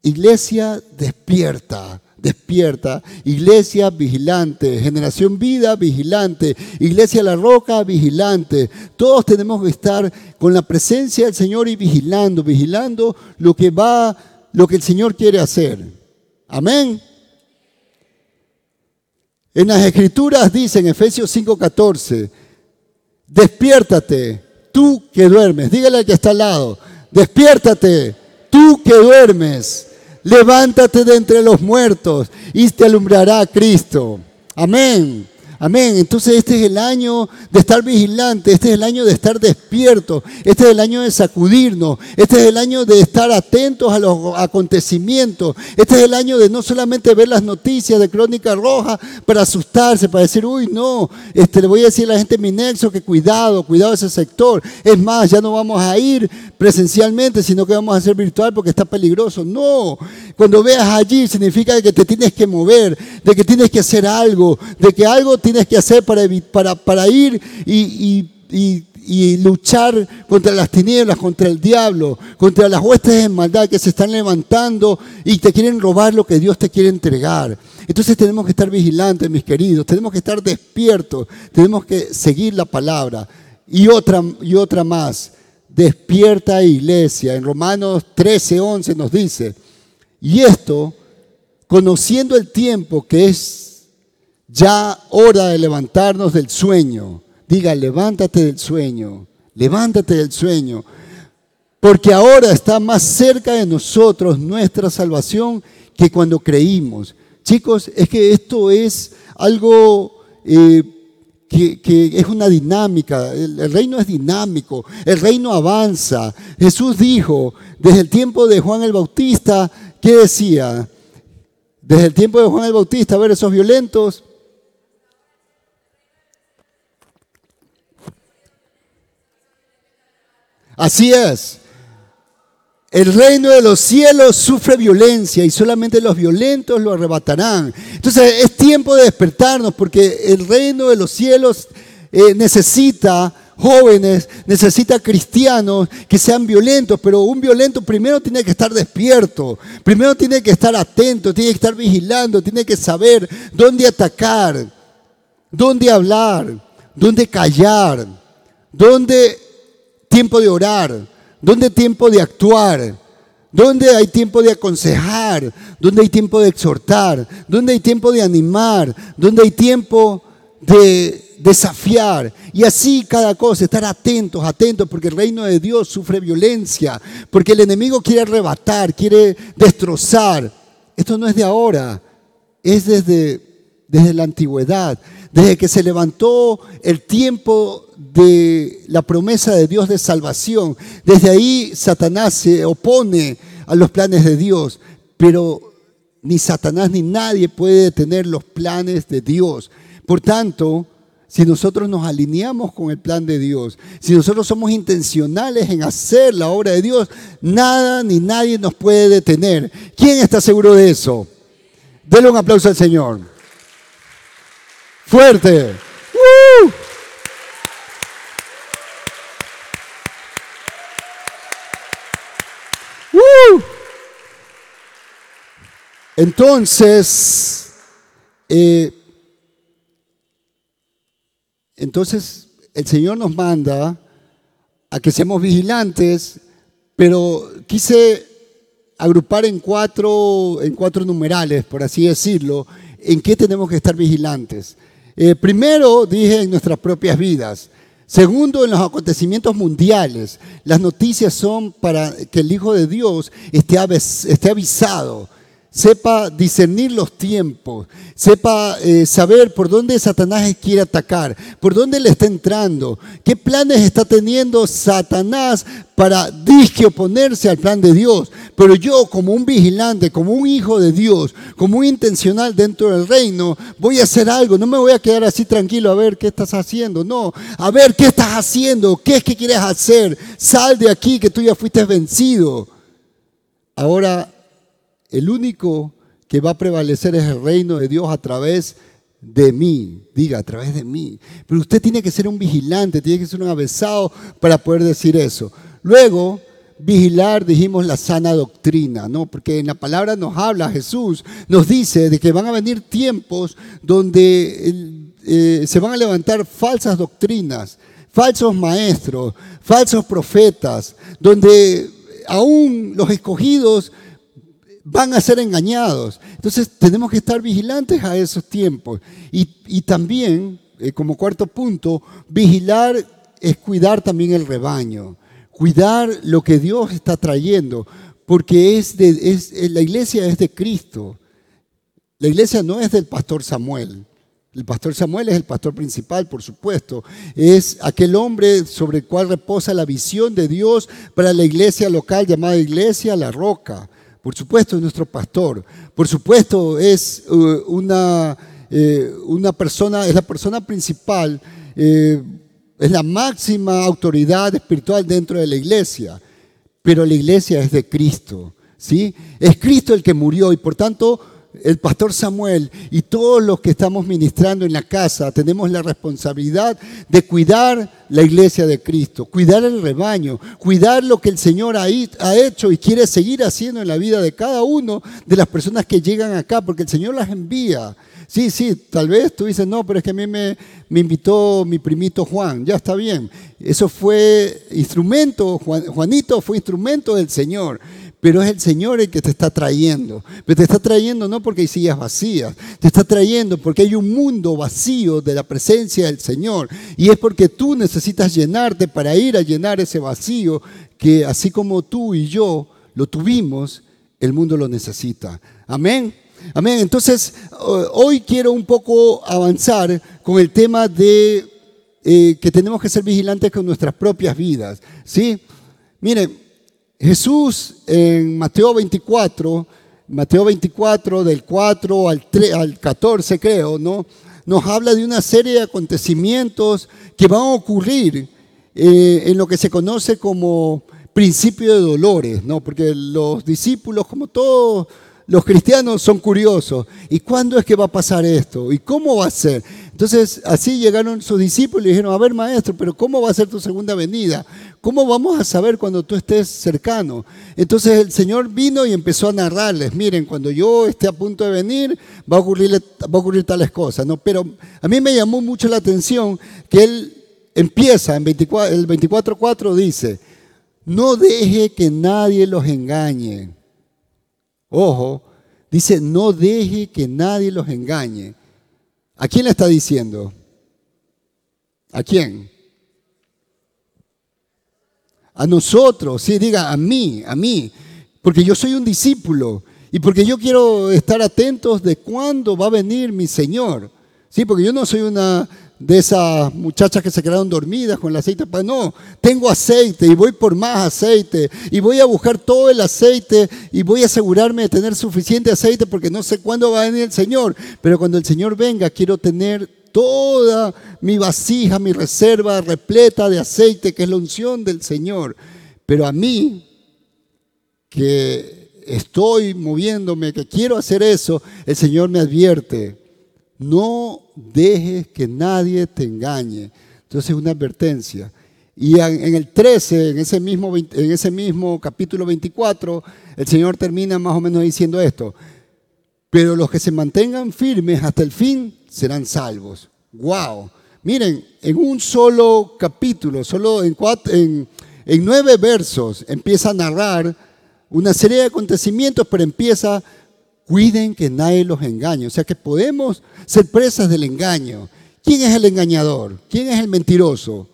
iglesia despierta, despierta, iglesia vigilante, generación vida vigilante, iglesia la roca vigilante. Todos tenemos que estar con la presencia del Señor y vigilando, vigilando lo que va, lo que el Señor quiere hacer. Amén. En las escrituras dice en Efesios 5:14, despiértate, tú que duermes, dígale al que está al lado, despiértate Tú que duermes, levántate de entre los muertos y te alumbrará Cristo. Amén. Amén. Entonces este es el año de estar vigilante, este es el año de estar despierto, este es el año de sacudirnos, este es el año de estar atentos a los acontecimientos, este es el año de no solamente ver las noticias de Crónica Roja para asustarse, para decir, uy, no, este, le voy a decir a la gente en mi nexo que cuidado, cuidado ese sector. Es más, ya no vamos a ir presencialmente, sino que vamos a hacer virtual porque está peligroso. No, cuando veas allí significa que te tienes que mover, de que tienes que hacer algo, de que algo tienes que hacer para, ir y, y, luchar contra las tinieblas, contra el diablo, contra las huestes de maldad que se están levantando y te quieren robar lo que Dios te quiere entregar. Entonces tenemos que estar vigilantes, mis queridos, tenemos que estar despiertos, tenemos que seguir la palabra. Y otra, y otra más, despierta iglesia. En Romanos 13, 11 nos dice, y esto, conociendo el tiempo que es ya hora de levantarnos del sueño. Diga, levántate del sueño, levántate del sueño. Porque ahora está más cerca de nosotros nuestra salvación que cuando creímos. Chicos, es que esto es algo eh, que, es una dinámica. el reino es dinámico, el reino avanza. Jesús dijo, desde el tiempo de Juan el Bautista, ¿qué decía? Desde el tiempo de Juan el Bautista, a ver, esos violentos Así es. El reino de los cielos sufre violencia y solamente los violentos lo arrebatarán. Entonces es tiempo de despertarnos porque el reino de los cielos eh, necesita jóvenes, necesita cristianos que sean violentos, pero un violento primero tiene que estar despierto, primero tiene que estar atento, tiene que estar vigilando, tiene que saber dónde atacar, dónde hablar, dónde callar, dónde tiempo de orar? ¿Dónde hay tiempo de actuar? ¿Dónde hay tiempo de aconsejar? ¿Dónde hay tiempo de exhortar? ¿Dónde hay tiempo de animar? ¿Dónde hay tiempo de desafiar? Y así cada cosa, estar atentos, atentos, porque el reino de Dios sufre violencia, porque el enemigo quiere arrebatar, quiere destrozar. Esto no es de ahora, es desde, desde la antigüedad, desde que se levantó el tiempo de la promesa de Dios de salvación. Desde ahí Satanás se opone a los planes de Dios, pero ni Satanás ni nadie puede detener los planes de Dios. Por tanto, si nosotros nos alineamos con el plan de Dios, si nosotros somos intencionales en hacer la obra de Dios, nada ni nadie nos puede detener. ¿Quién está seguro de eso? Denle un aplauso al Señor. Fuerte. Entonces, eh, entonces el Señor nos manda a que seamos vigilantes, pero quise agrupar en cuatro, en cuatro numerales, por así decirlo, en qué tenemos que estar vigilantes. Eh, primero, dije en nuestras propias vidas. Segundo, en los acontecimientos mundiales. Las noticias son para que el Hijo de Dios esté, esté avisado sepa discernir los tiempos, sepa eh, saber por dónde Satanás quiere atacar, por dónde le está entrando, qué planes está teniendo Satanás para disque oponerse al plan de Dios. Pero yo como un vigilante, como un hijo de Dios, como un intencional dentro del reino, voy a hacer algo, no me voy a quedar así tranquilo a ver qué estás haciendo, no, a ver qué estás haciendo, qué es que quieres hacer, sal de aquí que tú ya fuiste vencido. Ahora el único que va a prevalecer es el reino de Dios a través de mí. Diga, a través de mí. Pero usted tiene que ser un vigilante, tiene que ser un avesado para poder decir eso. Luego, vigilar, dijimos, la sana doctrina, ¿no? Porque en la palabra nos habla Jesús, nos dice de que van a venir tiempos donde eh, se van a levantar falsas doctrinas, falsos maestros, falsos profetas, donde aún los escogidos van a ser engañados. Entonces tenemos que estar vigilantes a esos tiempos. Y, también, eh, como cuarto punto, vigilar es cuidar también el rebaño, cuidar lo que Dios está trayendo, porque es de, es, eh, la iglesia es de Cristo. La iglesia no es del pastor Samuel. El pastor Samuel es el pastor principal, por supuesto. Es aquel hombre sobre el cual reposa la visión de Dios para la iglesia local llamada Iglesia La Roca. Por supuesto es nuestro pastor. Por supuesto es uh, una, eh, una persona, es la persona principal, eh, es la máxima autoridad espiritual dentro de la iglesia. Pero la iglesia es de Cristo. ¿sí? Es Cristo el que murió y por tanto el pastor Samuel y todos los que estamos ministrando en la casa tenemos la responsabilidad de cuidar la iglesia de Cristo, cuidar el rebaño, cuidar lo que el Señor ha, hecho y quiere seguir haciendo en la vida de cada uno de las personas que llegan acá, porque el Señor las envía. Sí, sí, tal vez tú dices, no, pero es que a mí me, me invitó mi primito Juan, ya está bien. Eso fue instrumento, Juanito fue instrumento del Señor pero es el Señor el que te está trayendo. Pero te está trayendo no porque hay sillas vacías, te está trayendo porque hay un mundo vacío de la presencia del Señor. Y es porque tú necesitas llenarte para ir a llenar ese vacío que así como tú y yo lo tuvimos, el mundo lo necesita. Amén. Amén. Entonces, hoy quiero un poco avanzar con el tema de eh, que tenemos que ser vigilantes con nuestras propias vidas. ¿Sí? Miren, Jesús en Mateo 24, Mateo 24 del 4 al, 3, al 14 creo, ¿no? Nos habla de una serie de acontecimientos que van a ocurrir eh, en lo que se conoce como principio de dolores, ¿no? Porque los discípulos, como todos los cristianos, son curiosos. ¿Y cuándo es que va a pasar esto? ¿Y cómo va a ser? Entonces, así llegaron sus discípulos y dijeron, a ver, maestro, pero ¿cómo va a ser tu segunda venida? ¿Cómo vamos a saber cuando tú estés cercano? Entonces el Señor vino y empezó a narrarles, miren, cuando yo esté a punto de venir, va a ocurrir, tales cosas. Pero a mí me llamó mucho la atención que Él empieza, en 24, el 24.4 dice, no deje que nadie los engañe. Ojo, dice, no deje que nadie los engañe. ¿A quién le está diciendo? ¿A quién? A nosotros, sí, diga a mí, a mí, porque yo soy un discípulo y porque yo quiero estar atentos de cuándo va a venir mi Señor. Sí, porque yo no soy una de esas muchachas que se quedaron dormidas con el aceite. No, tengo aceite y voy por más aceite y voy a buscar todo el aceite y voy a asegurarme de tener suficiente aceite porque no sé cuándo va a venir el Señor. Pero cuando el Señor venga, quiero tener toda mi vasija, mi reserva repleta de aceite, que es la unción del Señor. Pero a mí, que estoy moviéndome, que quiero hacer eso, el Señor me advierte, no dejes que nadie te engañe. Entonces es una advertencia. Y en el 13, en ese, mismo, en ese mismo capítulo 24, el Señor termina más o menos diciendo esto. Pero los que se mantengan firmes hasta el fin serán salvos. ¡Wow! Miren, en un solo capítulo, solo en, nueve versos, empieza a narrar una serie de acontecimientos, pero empieza Cuiden que nadie los engañe. O sea que podemos ser presas del engaño. ¿Quién es el engañador? ¿Quién es el mentiroso?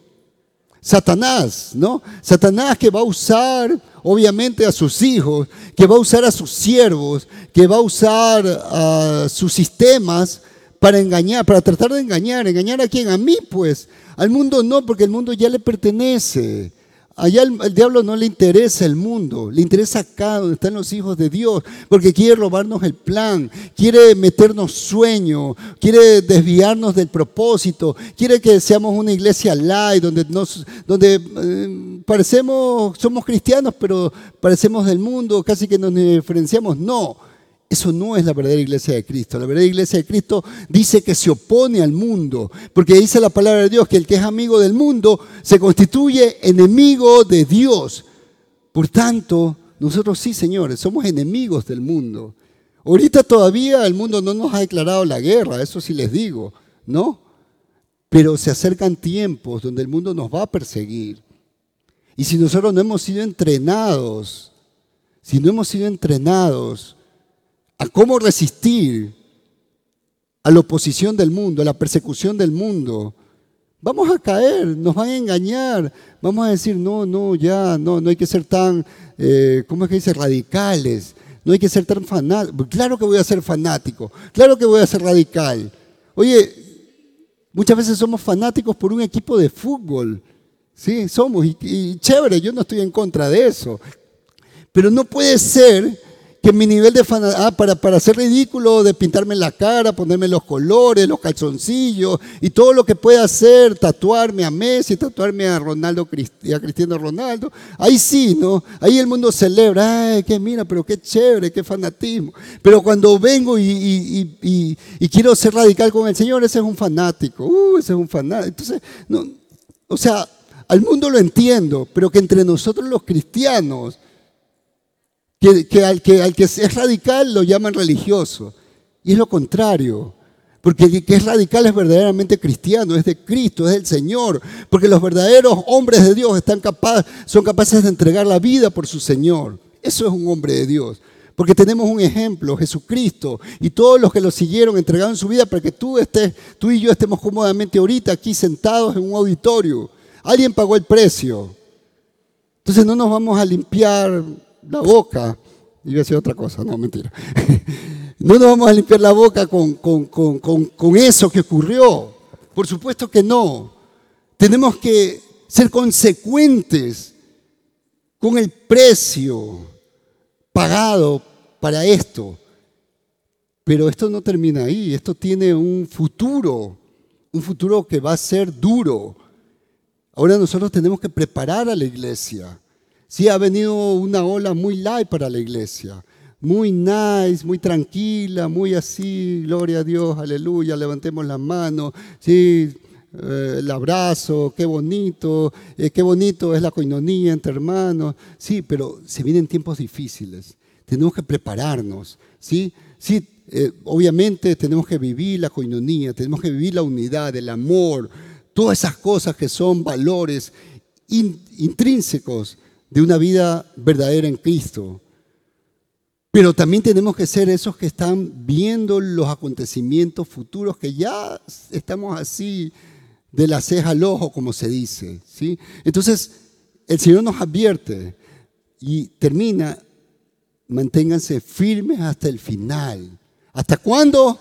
Satanás, ¿no? Satanás que va a usar obviamente a sus hijos, que va a usar a sus siervos, que va a usar a sus sistemas para engañar, para tratar de engañar. ¿Engañar a quién? A mí, pues. Al mundo no, porque el mundo ya le pertenece. Allá el, diablo no le interesa el mundo, le interesa acá donde están los hijos de Dios, porque quiere robarnos el plan, quiere meternos sueño, quiere desviarnos del propósito, quiere que seamos una iglesia light, donde, donde eh, parecemos, somos cristianos, pero parecemos del mundo, casi que nos diferenciamos. No, eso no es la verdadera iglesia de Cristo. La verdadera iglesia de Cristo dice que se opone al mundo, porque dice la palabra de Dios que el que es amigo del mundo se constituye enemigo de Dios. Por tanto, nosotros sí, señores, somos enemigos del mundo. Ahorita todavía el mundo no nos ha declarado la guerra, eso sí les digo, ¿no? Pero se acercan tiempos donde el mundo nos va a perseguir. Y si nosotros no hemos sido entrenados, si no hemos sido entrenados, a cómo resistir a la oposición del mundo, a la persecución del mundo, vamos a caer, nos van a engañar, vamos a decir, no, no, ya, no, no hay que ser tan, eh, ¿cómo es que dice? Radicales, no hay que ser tan fanático. Claro que voy a ser fanático, claro que voy a ser radical. Oye, muchas veces somos fanáticos por un equipo de fútbol, sí, somos, y, y chévere, yo no estoy en contra de eso, pero no puede ser que mi nivel de ah, para, para hacer ridículo, de pintarme la cara, ponerme los colores, los calzoncillos y todo lo que pueda hacer, tatuarme a Messi, tatuarme a Ronaldo y a Cristiano Ronaldo, ahí sí, ¿no? Ahí el mundo celebra, ay, qué mira, pero qué chévere, qué fanatismo. Pero cuando vengo y, y, quiero ser radical con el Señor, ese es un fanático, uh, ese es un fanático. Entonces, no, o sea, al mundo lo entiendo, pero que entre nosotros los cristianos, que, al, que, es radical lo llaman religioso. Y es lo contrario. Porque el que es radical es verdaderamente cristiano, es de Cristo, es del Señor. Porque los verdaderos hombres de Dios están son capaces de entregar la vida por su Señor. Eso es un hombre de Dios. Porque tenemos un ejemplo, Jesucristo, y todos los que lo siguieron entregaron su vida para que tú, estés, tú y yo estemos cómodamente ahorita aquí sentados en un auditorio. Alguien pagó el precio. Entonces no nos vamos a limpiar la boca, iba a decir otra cosa, no, mentira. No nos vamos a limpiar la boca con, con, eso que ocurrió. Por supuesto que no. Tenemos que ser consecuentes con el precio pagado para esto. Pero esto no termina ahí, esto tiene un futuro, un futuro que va a ser duro. Ahora nosotros tenemos que preparar a la iglesia. Sí, ha venido una ola muy light para la iglesia, muy nice, muy tranquila, muy así, gloria a Dios, aleluya, levantemos las manos, sí, eh, el abrazo, qué bonito, eh, qué bonito es la coinonía entre hermanos, sí, pero se vienen tiempos difíciles, tenemos que prepararnos, sí, sí, eh, obviamente tenemos que vivir la coinonía, tenemos que vivir la unidad, el amor, todas esas cosas que son valores intrínsecos de una vida verdadera en Cristo. Pero también tenemos que ser esos que están viendo los acontecimientos futuros, que ya estamos así de la ceja al ojo, como se dice. ¿sí? Entonces, el Señor nos advierte y termina, manténganse firmes hasta el final. ¿Hasta cuándo?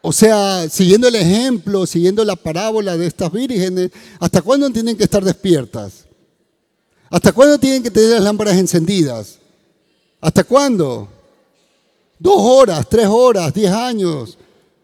O sea, siguiendo el ejemplo, siguiendo la parábola de estas vírgenes, ¿hasta cuándo tienen que estar despiertas? ¿Hasta cuándo tienen que tener las lámparas encendidas? ¿Hasta cuándo? Dos horas, tres horas, diez años.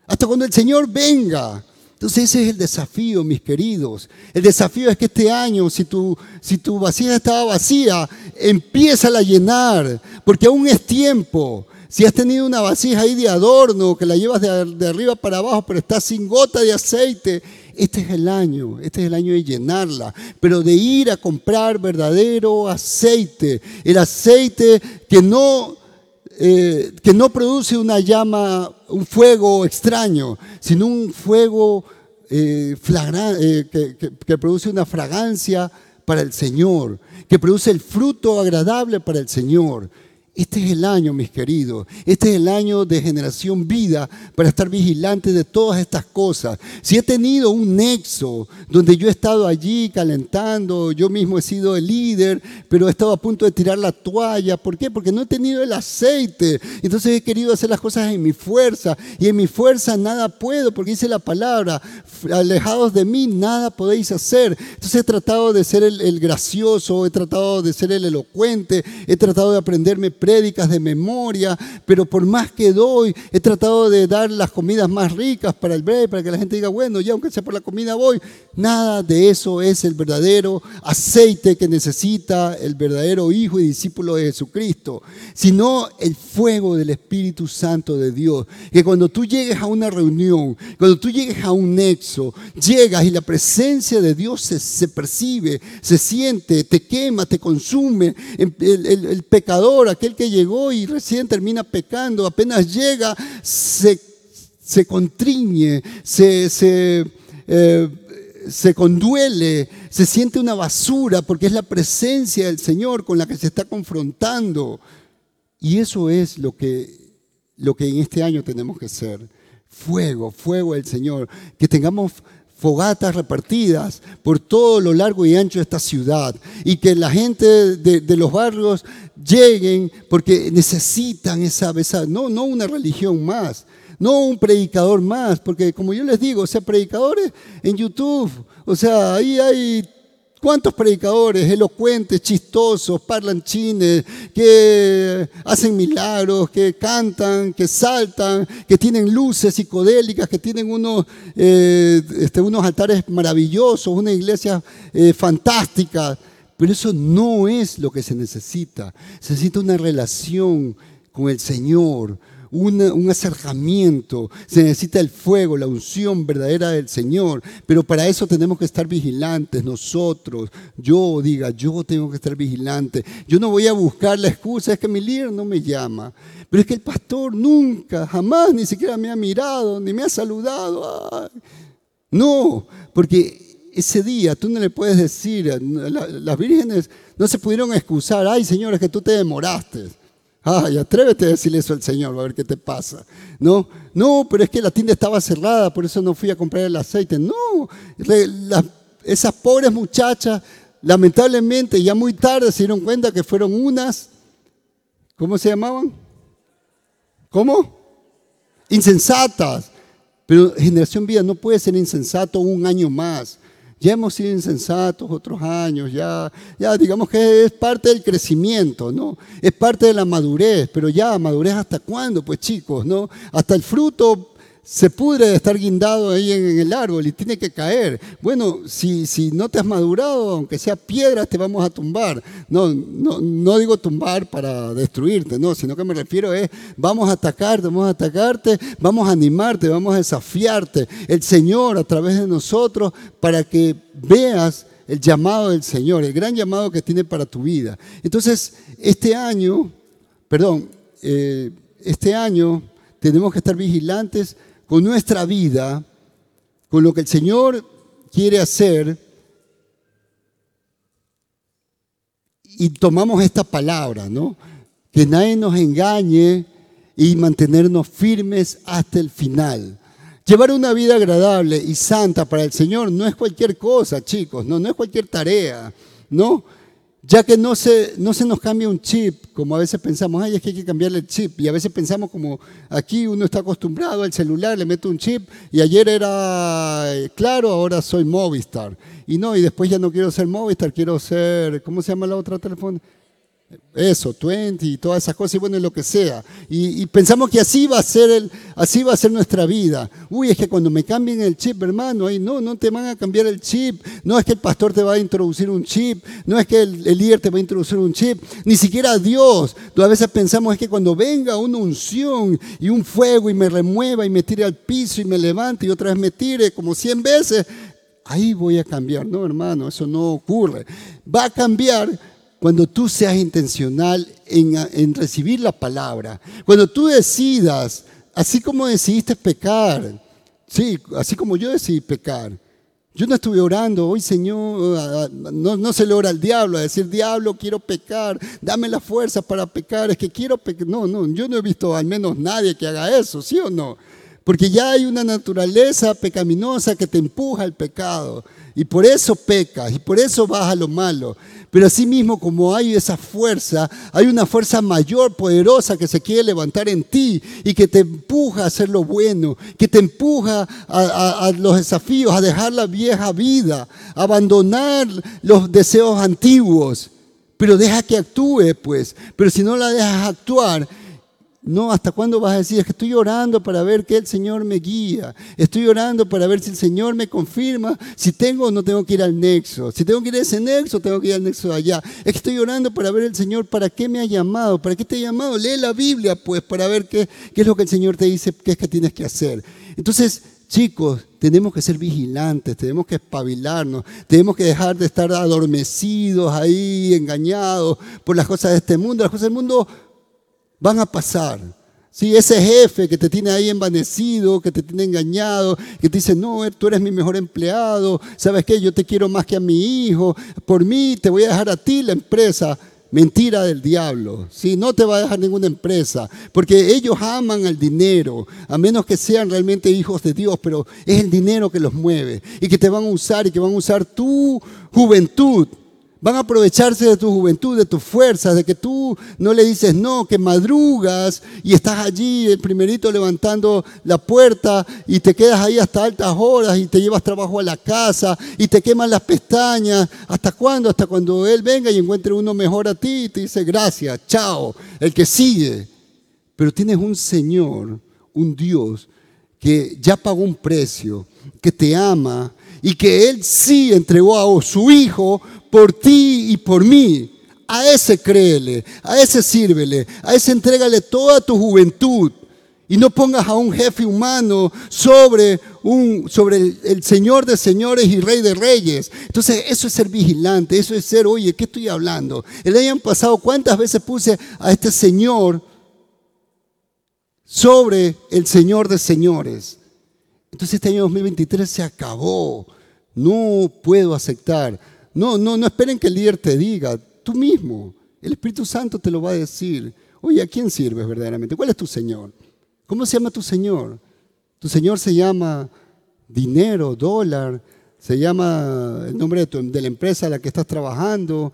Hasta cuando el Señor venga. Entonces ese es el desafío, mis queridos. El desafío es que este año, si tu, si tu vasija estaba vacía, empieza a llenar, porque aún es tiempo. Si has tenido una vasija ahí de adorno, que la llevas de, arriba para abajo, pero está sin gota de aceite, este es el año, este es el año de llenarla, pero de ir a comprar verdadero aceite, el aceite que no, eh, que no produce una llama, un fuego extraño, sino un fuego eh, eh, que, que produce una fragancia para el Señor, que produce el fruto agradable para el Señor. Este es el año, mis queridos. Este es el año de generación vida para estar vigilantes de todas estas cosas. Si he tenido un nexo donde yo he estado allí calentando, yo mismo he sido el líder, pero he estado a punto de tirar la toalla. ¿Por qué? Porque no he tenido el aceite. Entonces he querido hacer las cosas en mi fuerza. Y en mi fuerza nada puedo, porque dice la palabra, alejados de mí nada podéis hacer. Entonces he tratado de ser el, gracioso, he tratado de ser el elocuente, he tratado de aprenderme prédicas de memoria, pero por más que doy, he tratado de dar las comidas más ricas para el breve, para que la gente diga, bueno, ya aunque sea por la comida voy. Nada de eso es el verdadero aceite que necesita el verdadero hijo y discípulo de Jesucristo, sino el fuego del Espíritu Santo de Dios. Que cuando tú llegues a una reunión, cuando tú llegues a un nexo, llegas y la presencia de Dios se, percibe, se siente, te quema, te consume. El, el pecador, aquel que llegó y recién termina pecando, apenas llega, se, se contriñe, se, se, eh, se conduele, se siente una basura porque es la presencia del Señor con la que se está confrontando. Y eso es lo que, lo que en este año tenemos que ser. Fuego, fuego del Señor. Que tengamos fogatas repartidas por todo lo largo y ancho de esta ciudad y que la gente de, los barrios lleguen porque necesitan esa, esa no, no una religión más, no un predicador más, porque como yo les digo, o sea, predicadores en YouTube, o sea, ahí hay ¿Cuántos predicadores elocuentes, chistosos, parlanchines, que hacen milagros, que cantan, que saltan, que tienen luces psicodélicas, que tienen unos, eh, este, unos altares maravillosos, una iglesia eh, fantástica? Pero eso no es lo que se necesita. Se necesita una relación con el Señor, un acercamiento, se necesita el fuego, la unción verdadera del Señor, pero para eso tenemos que estar vigilantes nosotros. Yo diga, yo tengo que estar vigilante. Yo no voy a buscar la excusa, es que mi líder no me llama. Pero es que el pastor nunca, jamás, ni siquiera me ha mirado, ni me ha saludado. No, porque ese día tú no le puedes decir, las vírgenes no se pudieron excusar, ay Señor, es que tú te demoraste. Ay, atrévete a decirle eso al Señor, a ver qué te pasa. No, no, pero es que la tienda estaba cerrada, por eso no fui a comprar el aceite. No, esas pobres muchachas, lamentablemente, ya muy tarde se dieron cuenta que fueron unas, ¿cómo se llamaban? ¿Cómo? Insensatas. Pero Generación Vida no puede ser insensato un año más. Ya hemos sido insensatos otros años, ya, ya digamos que es parte del crecimiento, ¿no? Es parte de la madurez, pero ya, madurez hasta cuándo, pues chicos, ¿no? Hasta el fruto se pudre de estar guindado ahí en, el árbol y tiene que caer. Bueno, si, si no te has madurado, aunque sea piedras, te vamos a tumbar. No, no, no digo tumbar para destruirte, no, sino que me refiero es, vamos a atacarte, vamos a atacarte, vamos a animarte, vamos a desafiarte. El Señor a través de nosotros para que veas el llamado del Señor, el gran llamado que tiene para tu vida. Entonces, este año, perdón, eh, este año tenemos que estar vigilantes con nuestra vida, con lo que el Señor quiere hacer, y tomamos esta palabra, ¿no? Que nadie nos engañe y mantenernos firmes hasta el final. Llevar una vida agradable y santa para el Señor no es cualquier cosa, chicos, no, no es cualquier tarea, ¿no? Ya que no se, no se nos cambia un chip, como a veces pensamos, ay, es que hay que cambiarle el chip, y a veces pensamos como aquí uno está acostumbrado al celular, le meto un chip, y ayer era eh, claro, ahora soy Movistar, y no, y después ya no quiero ser Movistar, quiero ser, ¿cómo se llama la otra teléfono? Eso, 20 y todas esas cosas, y bueno, lo que sea. Y, pensamos que así va, a ser el, así va a ser nuestra vida. Uy, es que cuando me cambien el chip, hermano, ahí no, no te van a cambiar el chip. No es que el pastor te va a introducir un chip, no es que el, líder te va a introducir un chip, ni siquiera Dios. A veces pensamos es que cuando venga una unción y un fuego y me remueva y me tire al piso y me levante y otra vez me tire como 100 veces, ahí voy a cambiar. No, hermano, eso no ocurre. Va a cambiar cuando tú seas intencional en, recibir la palabra, cuando tú decidas, así como decidiste pecar, sí, así como yo decidí pecar, yo no estuve orando, hoy Señor, ah, no, no, se le ora al diablo, a decir, diablo, quiero pecar, dame la fuerza para pecar, es que quiero pecar. No, no, yo no he visto al menos nadie que haga eso, ¿sí o no? Porque ya hay una naturaleza pecaminosa que te empuja al pecado. Y por eso pecas, y por eso vas a lo malo. Pero asimismo, como hay esa fuerza, hay una fuerza mayor, poderosa, que se quiere levantar en ti y que te empuja a hacer lo bueno, que te empuja a, los desafíos, a dejar la vieja vida, a abandonar los deseos antiguos. Pero deja que actúe, pues. Pero si no la dejas actuar, no, ¿hasta cuándo vas a decir? Es que estoy orando para ver que el Señor me guía. Estoy orando para ver si el Señor me confirma si tengo o no tengo que ir al nexo. Si tengo que ir a ese nexo, tengo que ir al nexo de allá. Es que estoy orando para ver el Señor para qué me ha llamado, para qué te ha llamado. Lee la Biblia, pues, para ver qué, qué es lo que el Señor te dice, qué es que tienes que hacer. Entonces, chicos, tenemos que ser vigilantes, tenemos que espabilarnos, tenemos que dejar de estar adormecidos ahí, engañados por las cosas de este mundo. Las cosas del mundo van a pasar. Si ese jefe que te tiene ahí envanecido, que te tiene engañado, que dice, no, tú eres mi mejor empleado, ¿sabes qué? Yo te quiero más que a mi hijo, por mí te voy a dejar a ti la empresa. Mentira del diablo, si no te va a dejar ninguna empresa, porque ellos aman el dinero, a menos que sean realmente hijos de Dios, pero es el dinero que los mueve y que te van a usar y que van a usar tu juventud Van a aprovecharse de tu juventud, de tus fuerzas, de que tú no le dices no, que madrugas y estás allí el primerito levantando la puerta y te quedas ahí hasta altas horas y te llevas trabajo a la casa y te queman las pestañas. ¿Hasta cuándo? Hasta cuando Él venga y encuentre uno mejor a ti y te dice gracias, chao, el que sigue. Pero tienes un Señor, un Dios que ya pagó un precio, que te ama y que Él sí entregó a su Hijo por ti y por mí. A ese créele, a ese sírvele, a ese entrégale toda tu juventud. Y no pongas a un jefe humano sobre, un, sobre el, Señor de señores y Rey de reyes. Entonces, eso es ser vigilante, eso es ser, oye, ¿qué estoy hablando? El año pasado, ¿cuántas veces puse a este Señor sobre el Señor de señores? Entonces, este año 2023 se acabó. No puedo aceptar no, no, no esperen que el líder te diga, tú mismo. El Espíritu Santo te lo va a decir. Oye, ¿a quién sirves verdaderamente? ¿Cuál es tu Señor? ¿Cómo se llama tu Señor? Tu Señor se llama dinero, dólar, se llama el nombre de, de la empresa a la que estás trabajando,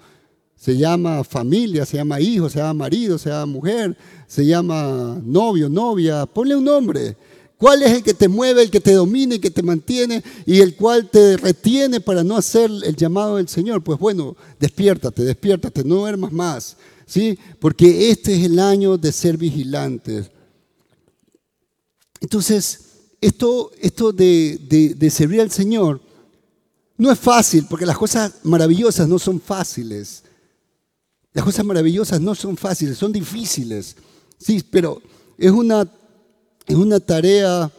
se llama familia, se llama hijo, se llama marido, se llama mujer, se llama novio, novia, ponle un nombre. ¿Cuál es el que te mueve, el que te domina y que te mantiene y el cual te retiene para no hacer el llamado del Señor? Pues bueno, despiértate, despiértate, no duermas más, ¿sí? Porque este es el año de ser vigilantes. Entonces, esto, esto de, de servir al Señor no es fácil, porque las cosas maravillosas no son fáciles. Las cosas maravillosas no son fáciles, son difíciles. Sí, pero es una es una tarea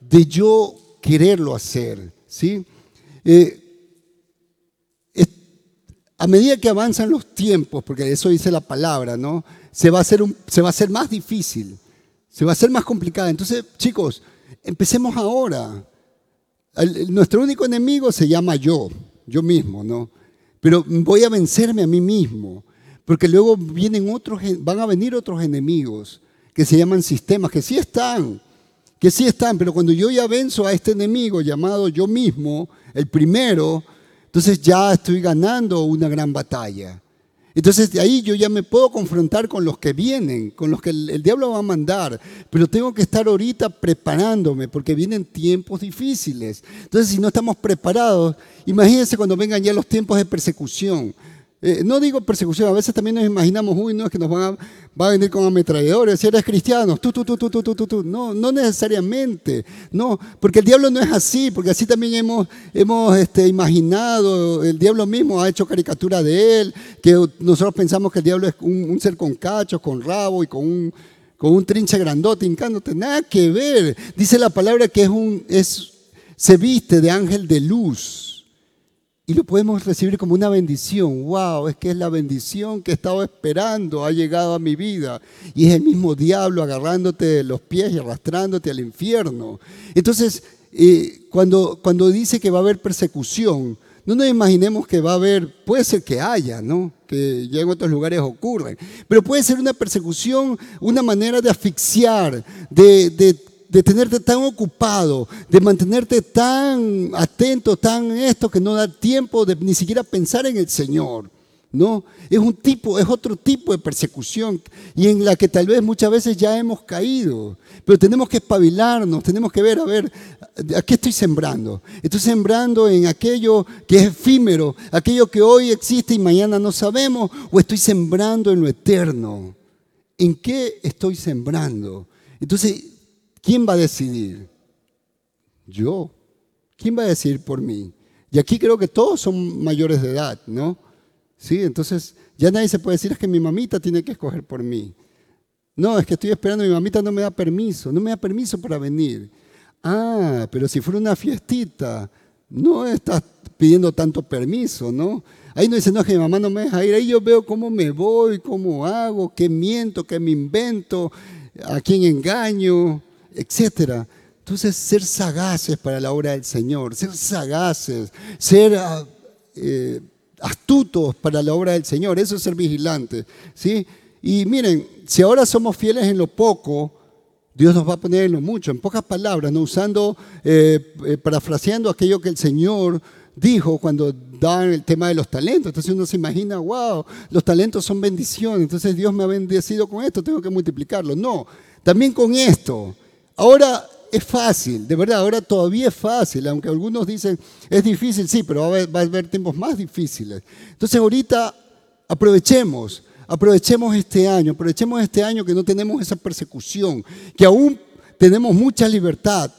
de yo quererlo hacer, ¿sí? Eh, a medida que avanzan los tiempos, porque eso dice la palabra, ¿no? Se va a hacer, se va a más difícil, se va a hacer más complicada. Entonces, chicos, empecemos ahora. nuestro único enemigo se llama yo, yo mismo, ¿no? Pero voy a vencerme a mí mismo, porque luego vienen otros, van a venir otros enemigos que se llaman sistemas, que sí están, que sí están, pero cuando yo ya venzo a este enemigo llamado yo mismo, el primero, entonces ya estoy ganando una gran batalla. Entonces de ahí yo ya me puedo confrontar con los que vienen, con los que el, diablo va a mandar, pero tengo que estar ahorita preparándome porque vienen tiempos difíciles. Entonces si no estamos preparados, imagínense cuando vengan ya los tiempos de persecución. Eh, no digo persecución, a veces también nos imaginamos, uy, no, es que nos van a, venir con ametralladores, si eres cristiano, tú, tú, tú, tú, tú, tú, tú, No, no necesariamente, no, porque el diablo no es así, porque así también hemos, hemos este, imaginado, el diablo mismo ha hecho caricatura de él, que nosotros pensamos que el diablo es un, ser con cachos, con rabo y con un, con un trinche grandote hincándote, nada que ver. Dice la palabra que es un, es, se viste de ángel de luz y lo podemos recibir como una bendición. ¡Wow! Es que es la bendición que he estado esperando, ha llegado a mi vida. Y es el mismo diablo agarrándote de los pies y arrastrándote al infierno. Entonces, eh, cuando, cuando dice que va a haber persecución, no nos imaginemos que va a haber, puede ser que haya, ¿no? Que ya en otros lugares ocurren, pero puede ser una persecución, una manera de asfixiar, de de tenerte tan ocupado, de mantenerte tan atento, tan esto, que no da tiempo de ni siquiera pensar en el Señor. No, es un tipo, es otro tipo de persecución y en la que tal vez muchas veces ya hemos caído, pero tenemos que espabilarnos, tenemos que ver, a ver, ¿a qué estoy sembrando? Estoy sembrando en aquello que es efímero, aquello que hoy existe y mañana no sabemos, o estoy sembrando en lo eterno. ¿En qué estoy sembrando? Entonces, ¿Quién va a decidir? Yo. ¿Quién va a decidir por mí? Y aquí creo que todos son mayores de edad, ¿no? Sí, entonces ya nadie se puede decir es que mi mamita tiene que escoger por mí. No, es que estoy esperando, mi mamita no me da permiso, no me da permiso para venir. Ah, pero si fuera una fiestita, no estás pidiendo tanto permiso, ¿no? Ahí no dice, no, que mi mamá no me deja ir. Ahí yo veo cómo me voy, cómo hago, qué miento, qué me invento, a quién engaño etcétera. Entonces, ser sagaces para la obra del Señor, ser sagaces, ser ah, eh, astutos para la obra del Señor, eso es ser vigilante. ¿sí? Y miren, si ahora somos fieles en lo poco, Dios nos va a poner en lo mucho, en pocas palabras, no usando, eh, eh, parafraseando aquello que el Señor dijo cuando daban el tema de los talentos. Entonces uno se imagina, wow, los talentos son bendiciones, entonces Dios me ha bendecido con esto, tengo que multiplicarlo. No, también con esto. Ahora es fácil, de verdad, ahora todavía es fácil, aunque algunos dicen es difícil, sí, pero va a, haber, tiempos más difíciles. Entonces ahorita aprovechemos, aprovechemos este año, aprovechemos este año que no tenemos esa persecución, que aún tenemos mucha libertad.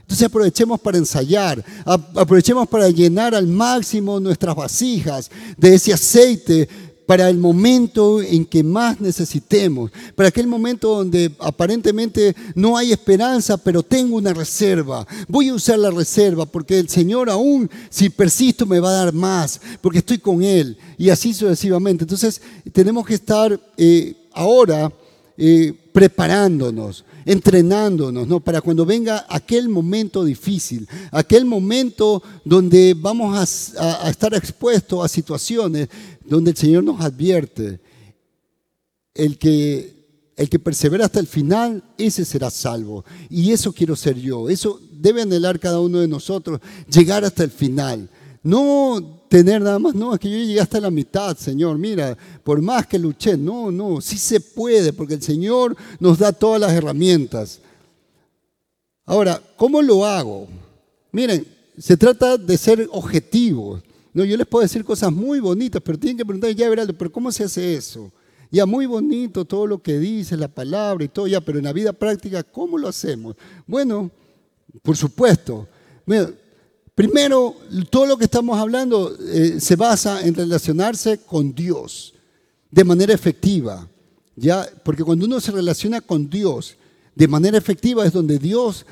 Entonces aprovechemos para ensayar, aprovechemos para llenar al máximo nuestras vasijas de ese aceite para el momento en que más necesitemos, para aquel momento donde aparentemente no hay esperanza, pero tengo una reserva. Voy a usar la reserva porque el Señor aún, si persisto, me va a dar más, porque estoy con Él y así sucesivamente. Entonces tenemos que estar eh, ahora eh, preparándonos, entrenándonos, ¿no? Para cuando venga aquel momento difícil, aquel momento donde vamos a, a estar expuestos a situaciones donde el Señor nos advierte, el que, el que persevera hasta el final, ese será salvo. Y eso quiero ser yo, eso debe anhelar cada uno de nosotros, llegar hasta el final. No tener nada más, no, es que yo llegué hasta la mitad, Señor, mira, por más que luché, no, no, sí se puede, porque el Señor nos da todas las herramientas. Ahora, ¿cómo lo hago? Miren, se trata de ser objetivos. No, yo les puedo decir cosas muy bonitas, pero tienen que preguntar, ya verán, pero ¿cómo se hace eso? Ya muy bonito todo lo que dice, la palabra y todo, ya, pero en la vida práctica, ¿cómo lo hacemos? Bueno, por supuesto. Primero, todo lo que estamos hablando eh, se basa en relacionarse con Dios de manera efectiva. ¿ya? Porque cuando uno se relaciona con Dios de manera efectiva es donde Dios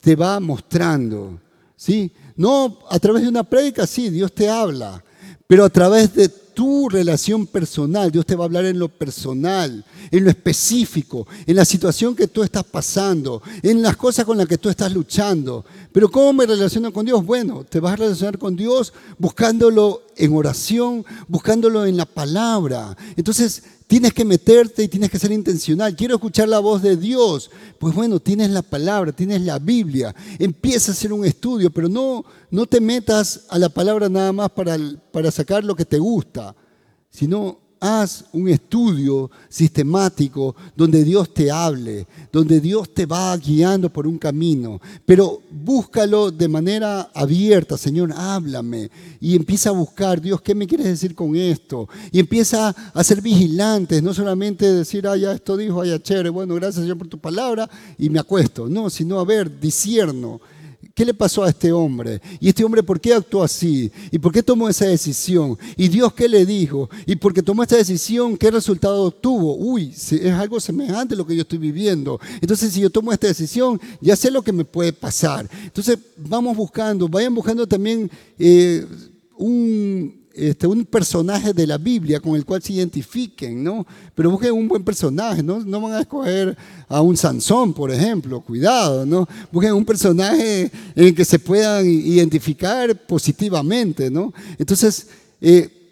te va mostrando. ¿sí? No a través de una prédica, sí, Dios te habla, pero a través de tu relación personal, Dios te va a hablar en lo personal, en lo específico, en la situación que tú estás pasando, en las cosas con las que tú estás luchando. Pero ¿cómo me relaciono con Dios? Bueno, te vas a relacionar con Dios buscándolo en oración, buscándolo en la palabra. Entonces, Tienes que meterte y tienes que ser intencional. Quiero escuchar la voz de Dios. Pues bueno, tienes la palabra, tienes la Biblia. Empieza a hacer un estudio, pero no, no te metas a la palabra nada más para, para sacar lo que te gusta, sino haz un estudio sistemático donde Dios te hable, donde Dios te va guiando por un camino, pero búscalo de manera abierta, Señor, háblame. Y empieza a buscar, Dios, ¿qué me quieres decir con esto? Y empieza a ser vigilante, no solamente decir, ah, ya esto dijo, ah, chévere, bueno, gracias Señor por tu palabra y me acuesto, no, sino a ver, disierno ¿Qué le pasó a este hombre? ¿Y este hombre por qué actuó así? ¿Y por qué tomó esa decisión? ¿Y Dios qué le dijo? ¿Y porque tomó esta decisión, qué resultado tuvo? Uy, es algo semejante a lo que yo estoy viviendo. Entonces, si yo tomo esta decisión, ya sé lo que me puede pasar. Entonces, vamos buscando, vayan buscando también eh, un este, un personaje de la Biblia con el cual se identifiquen, ¿no? Pero busquen un buen personaje, ¿no? No van a escoger a un Sansón, por ejemplo, cuidado, ¿no? Busquen un personaje en el que se puedan identificar positivamente, ¿no? Entonces, eh,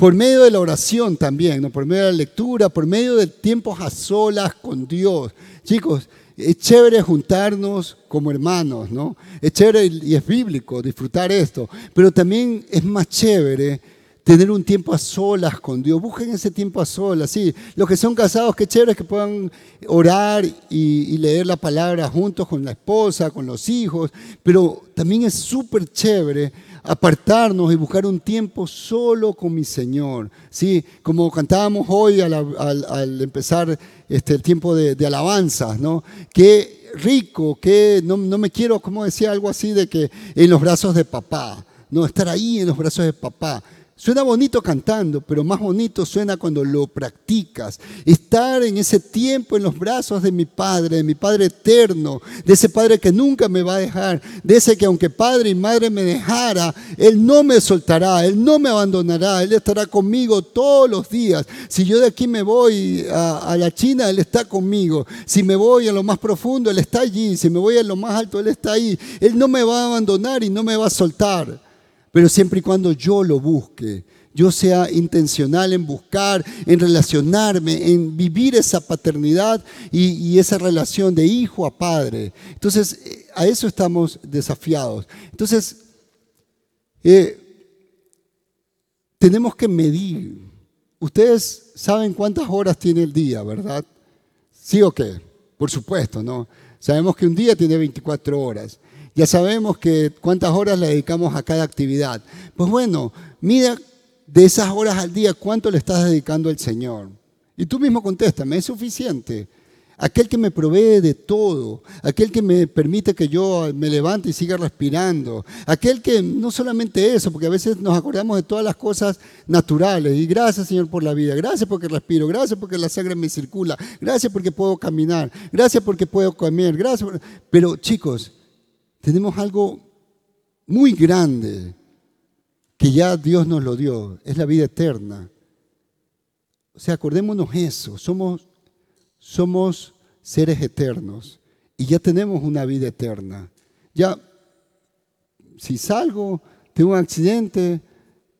por medio de la oración también, ¿no? por medio de la lectura, por medio de tiempos a solas con Dios. Chicos, es chévere juntarnos como hermanos, ¿no? Es chévere y es bíblico disfrutar esto, pero también es más chévere tener un tiempo a solas con Dios. Busquen ese tiempo a solas, sí. Los que son casados, qué chévere que puedan orar y, leer la palabra juntos con la esposa, con los hijos, pero también es súper chévere apartarnos y buscar un tiempo solo con mi Señor. ¿sí? Como cantábamos hoy al, empezar este, el tiempo de, de alabanzas, ¿no? Qué rico, que no, no me quiero, como decía algo así, de que en los brazos de papá, no, estar ahí en los brazos de papá. Suena bonito cantando, pero más bonito suena cuando lo practicas. Estar en ese tiempo en los brazos de mi Padre, de mi Padre eterno, de ese Padre que nunca me va a dejar, de ese que aunque Padre y Madre me dejara, Él no me soltará, Él no me abandonará, Él estará conmigo todos los días. Si yo de aquí me voy a, la China, Él está conmigo. Si me voy a lo más profundo, Él está allí. Si me voy a lo más alto, Él está ahí. Él no me va a abandonar y no me va a soltar pero siempre y cuando yo lo busque, yo sea intencional en buscar, en relacionarme, en vivir esa paternidad y, esa relación de hijo a padre. Entonces, eh, a eso estamos desafiados. Entonces, eh, tenemos que medir. Ustedes saben cuántas horas tiene el día, ¿verdad? ¿Sí o qué? Por supuesto, ¿no? Sabemos que un día tiene 24 horas. Ya sabemos que cuántas horas le dedicamos a cada actividad. Pues bueno, mira de esas horas al día cuánto le estás dedicando al Señor. Y tú mismo contéstame, ¿es suficiente? Aquel que me provee de todo, aquel que me permite que yo me levante y siga respirando, aquel que no solamente eso, porque a veces nos acordamos de todas las cosas naturales, y gracias Señor por la vida, gracias porque respiro, gracias porque la sangre me circula, gracias porque puedo caminar, gracias porque puedo comer, gracias. Pero chicos, tenemos algo muy grande que ya Dios nos lo dio, es la vida eterna. O sea, acordémonos eso, somos, somos seres eternos y ya tenemos una vida eterna. Ya, si salgo, tengo un accidente,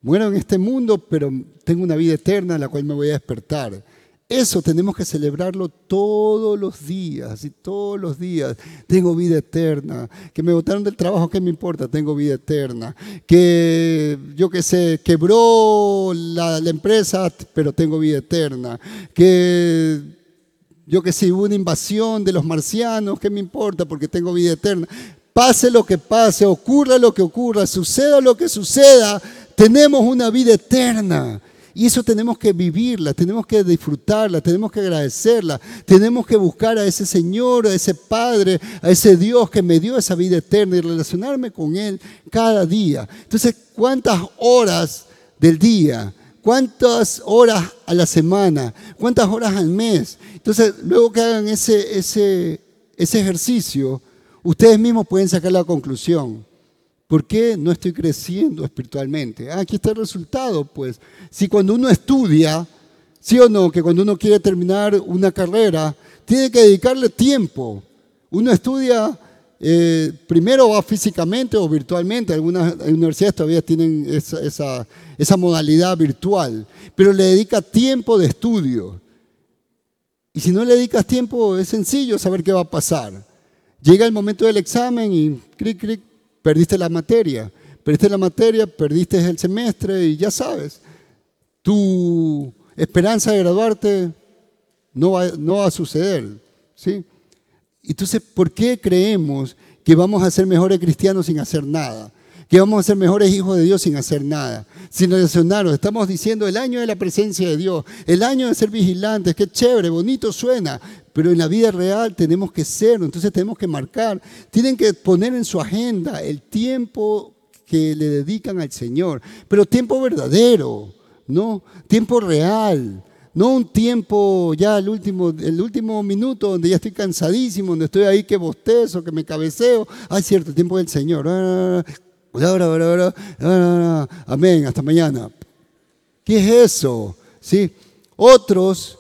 muero en este mundo, pero tengo una vida eterna en la cual me voy a despertar. Eso tenemos que celebrarlo todos los días y todos los días. Tengo vida eterna. Que me botaron del trabajo, ¿qué me importa? Tengo vida eterna. Que yo qué sé, quebró la, empresa, pero tengo vida eterna. Que yo qué sé, hubo una invasión de los marcianos, ¿qué me importa? Porque tengo vida eterna. Pase lo que pase, ocurra lo que ocurra, suceda lo que suceda, tenemos una vida eterna. Y eso tenemos que vivirla, tenemos que disfrutarla, tenemos que agradecerla, tenemos que buscar a ese Señor, a ese Padre, a ese Dios que me dio esa vida eterna y relacionarme con Él cada día. Entonces, ¿cuántas horas del día? ¿Cuántas horas a la semana? ¿Cuántas horas al mes? Entonces, luego que hagan ese, ese, ese ejercicio, ustedes mismos pueden sacar la conclusión. ¿Por qué no estoy creciendo espiritualmente? Ah, aquí está el resultado, pues. Si cuando uno estudia, sí o no, que cuando uno quiere terminar una carrera, tiene que dedicarle tiempo. Uno estudia, eh, primero va físicamente o virtualmente, algunas universidades todavía tienen esa, esa modalidad virtual, pero le dedica tiempo de estudio. Y si no le dedicas tiempo, es sencillo saber qué va a pasar. Llega el momento del examen y clic, clic, perdiste la materia. Perdiste la materia, perdiste el semestre y ya sabes. tu esperanza de graduarte no va, a suceder. ¿sí? Entonces, ¿por qué creemos que vamos a ser mejores cristianos sin hacer nada? Que vamos a ser mejores hijos de Dios sin hacer nada, sin relacionarnos. Estamos diciendo el año de la presencia de Dios, el año de ser vigilantes, qué chévere, bonito suena, pero en la vida real tenemos que serlo, entonces tenemos que marcar, tienen que poner en su agenda el tiempo que le dedican al Señor, pero tiempo verdadero, ¿no? Tiempo real, no un tiempo ya el último, el último minuto donde ya estoy cansadísimo, donde estoy ahí que bostezo, que me cabeceo. Ay, cierto, tiempo del Señor. Amén, hasta mañana. ¿Qué es eso? ¿Sí? Otros,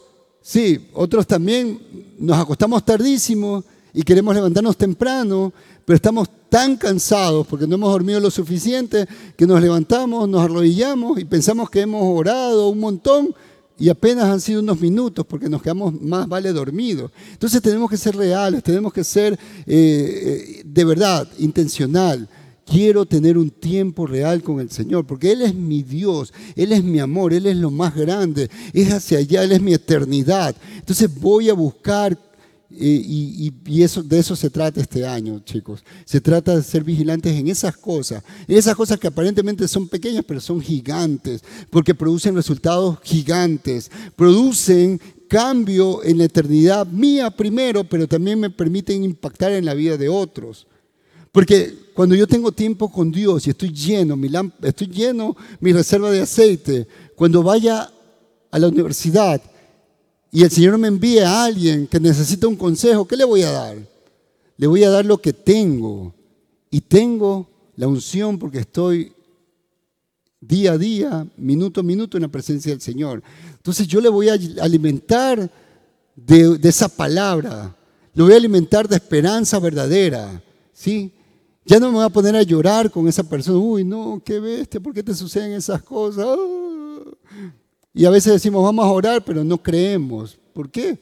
sí, otros también nos acostamos tardísimo y queremos levantarnos temprano, pero estamos tan cansados porque no hemos dormido lo suficiente que nos levantamos, nos arrodillamos y pensamos que hemos orado un montón y apenas han sido unos minutos porque nos quedamos más vale dormidos. Entonces tenemos que ser reales, tenemos que ser eh, eh, de verdad intencional. Quiero tener un tiempo real con el Señor, porque Él es mi Dios, Él es mi amor, Él es lo más grande, es hacia allá, Él es mi eternidad. Entonces voy a buscar y, eso, de eso se trata este año, chicos. Se trata de ser vigilantes en esas cosas. En esas cosas que aparentemente son pequeñas, pero son gigantes, porque producen resultados gigantes. Producen cambio en la eternidad mía primero, pero también me permiten impactar en la vida de otros. Porque cuando yo tengo tiempo con Dios y estoy lleno, mi estoy lleno mi reserva de aceite, cuando vaya a la universidad y el Señor me envía a alguien que necesita un consejo, ¿qué le voy a dar? Le voy a dar lo que tengo. Y tengo la unción porque estoy día a día, minuto a minuto en la presencia del Señor. Entonces yo le voy a alimentar de, esa palabra, le voy a alimentar de esperanza verdadera. ¿sí? Ya no me voy a poner a llorar con esa persona. Uy, no, qué bestia, ¿por qué te suceden esas cosas? Ah. Y a veces decimos, vamos a orar, pero no creemos. ¿Por qué?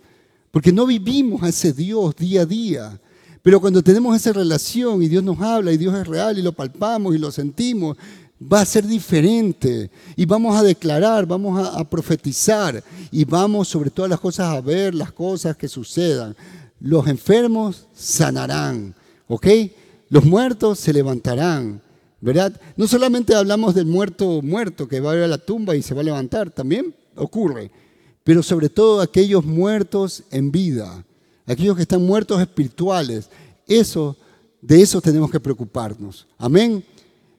Porque no vivimos a ese Dios día a día. Pero cuando tenemos esa relación y Dios nos habla y Dios es real y lo palpamos y lo sentimos, va a ser diferente. Y vamos a declarar, vamos a, profetizar y vamos sobre todas las cosas a ver las cosas que sucedan. Los enfermos sanarán, ¿ok? Los muertos se levantarán. ¿verdad? No solamente hablamos del muerto muerto que va a ir a la tumba y se va a levantar, también ocurre, pero sobre todo aquellos muertos en vida, aquellos que están muertos espirituales, eso, de eso tenemos que preocuparnos. Amén.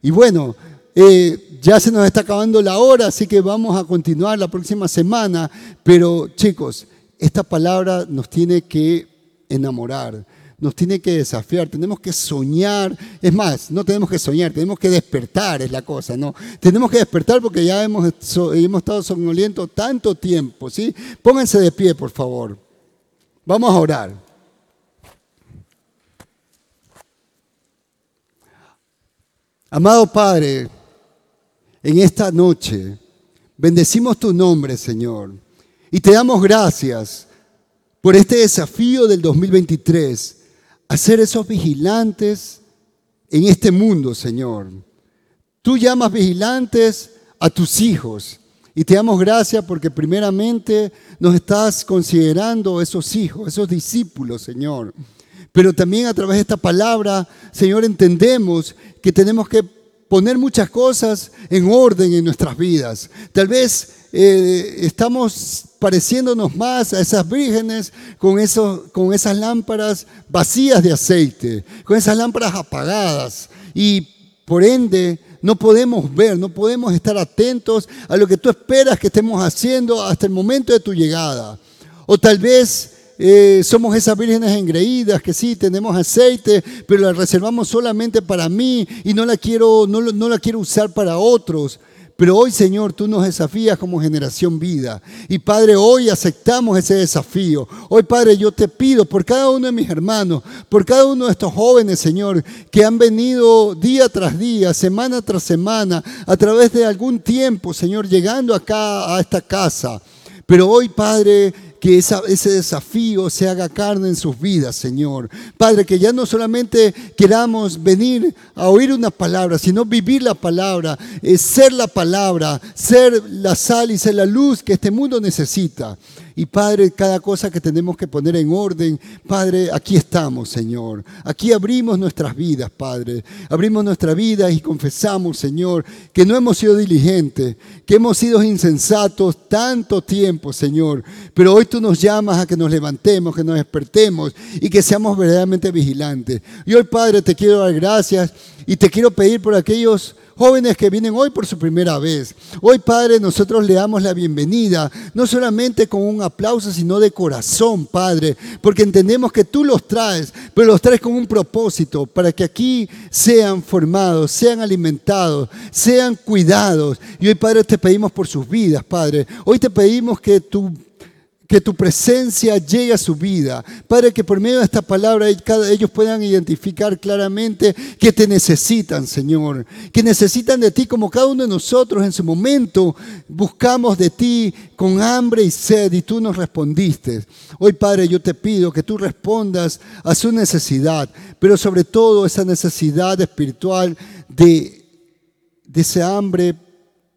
Y bueno, eh, ya se nos está acabando la hora, así que vamos a continuar la próxima semana, pero chicos, esta palabra nos tiene que enamorar nos tiene que desafiar, tenemos que soñar. Es más, no tenemos que soñar, tenemos que despertar, es la cosa, ¿no? Tenemos que despertar porque ya hemos, estado somnolientos tanto tiempo, ¿sí? Pónganse de pie, por favor. Vamos a orar. Amado Padre, en esta noche bendecimos tu nombre, Señor, y te damos gracias por este desafío del 2023 a ser esos vigilantes en este mundo, Señor. Tú llamas vigilantes a tus hijos y te damos gracias porque primeramente nos estás considerando esos hijos, esos discípulos, Señor. Pero también a través de esta palabra, Señor, entendemos que tenemos que poner muchas cosas en orden en nuestras vidas. Tal vez eh, estamos pareciéndonos más a esas vírgenes con, con esas lámparas vacías de aceite, con esas lámparas apagadas. Y por ende no podemos ver, no podemos estar atentos a lo que tú esperas que estemos haciendo hasta el momento de tu llegada. O tal vez eh, somos esas vírgenes engreídas que sí tenemos aceite, pero la reservamos solamente para mí y no la quiero, no, no la quiero usar para otros. Pero hoy, Señor, tú nos desafías como generación vida. Y Padre, hoy aceptamos ese desafío. Hoy, Padre, yo te pido por cada uno de mis hermanos, por cada uno de estos jóvenes, Señor, que han venido día tras día, semana tras semana, a través de algún tiempo, Señor, llegando acá a esta casa. Pero hoy, Padre, que ese desafío se haga carne en sus vidas, Señor. Padre, que ya no solamente queramos venir a oír una palabra, sino vivir la palabra, eh, ser la palabra, ser la sal y ser la luz que este mundo necesita. Y Padre, cada cosa que tenemos que poner en orden, Padre, aquí estamos, Señor. Aquí abrimos nuestras vidas, Padre. Abrimos nuestra vida y confesamos, Señor, que no hemos sido diligentes, que hemos sido insensatos tanto tiempo, Señor. Pero hoy tú nos llamas a que nos levantemos, que nos despertemos y que seamos verdaderamente vigilantes. Y hoy, Padre, te quiero dar gracias y te quiero pedir por aquellos jóvenes que vienen hoy por su primera vez. Hoy, Padre, nosotros le damos la bienvenida, no solamente con un aplauso, sino de corazón, Padre, porque entendemos que tú los traes, pero los traes con un propósito, para que aquí sean formados, sean alimentados, sean cuidados. Y hoy, Padre, te pedimos por sus vidas, Padre. Hoy te pedimos que tu que tu presencia llegue a su vida. Padre, que por medio de esta palabra ellos puedan identificar claramente que te necesitan, Señor. Que necesitan de ti como cada uno de nosotros en su momento buscamos de ti con hambre y sed y tú nos respondiste. Hoy, Padre, yo te pido que tú respondas a su necesidad, pero sobre todo esa necesidad espiritual de, de ese hambre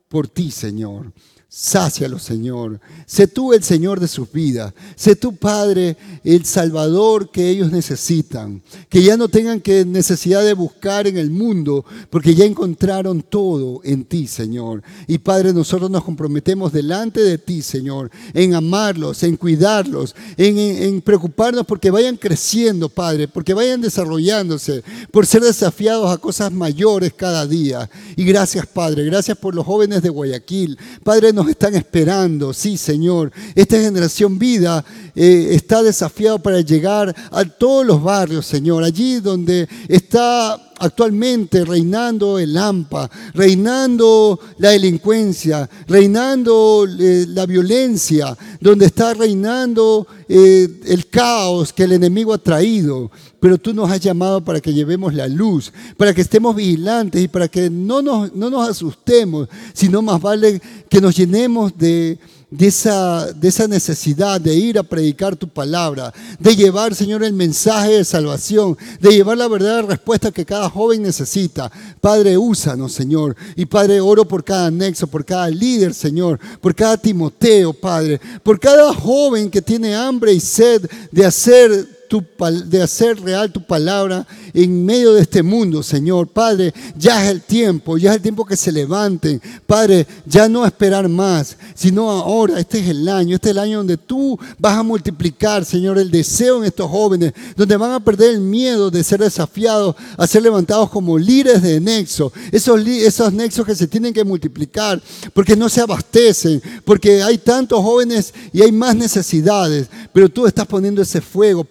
por ti, Señor. Sácialo, Señor. Sé tú el Señor de sus vidas. Sé tu Padre, el Salvador que ellos necesitan. Que ya no tengan que necesidad de buscar en el mundo, porque ya encontraron todo en ti, Señor. Y Padre, nosotros nos comprometemos delante de ti, Señor, en amarlos, en cuidarlos, en, en preocuparnos porque vayan creciendo, Padre, porque vayan desarrollándose, por ser desafiados a cosas mayores cada día. Y gracias, Padre. Gracias por los jóvenes de Guayaquil. Padre, nos están esperando, sí, Señor. Esta generación vida eh, está desafiado para llegar a todos los barrios, Señor, allí donde está actualmente reinando el AMPA, reinando la delincuencia, reinando eh, la violencia, donde está reinando eh, el caos que el enemigo ha traído. Pero tú nos has llamado para que llevemos la luz, para que estemos vigilantes y para que no nos, no nos asustemos, sino más vale que nos llenemos de de esa, de esa necesidad de ir a predicar tu palabra, de llevar, Señor, el mensaje de salvación, de llevar la verdadera respuesta que cada joven necesita. Padre, úsanos, Señor. Y Padre, oro por cada nexo, por cada líder, Señor, por cada Timoteo, Padre, por cada joven que tiene hambre y sed de hacer de hacer real tu palabra en medio de este mundo, Señor. Padre, ya es el tiempo, ya es el tiempo que se levanten. Padre, ya no esperar más, sino ahora, este es el año, este es el año donde tú vas a multiplicar, Señor, el deseo en estos jóvenes, donde van a perder el miedo de ser desafiados, a ser levantados como líderes de nexo, esos, esos nexos que se tienen que multiplicar, porque no se abastecen, porque hay tantos jóvenes y hay más necesidades, pero tú estás poniendo ese fuego,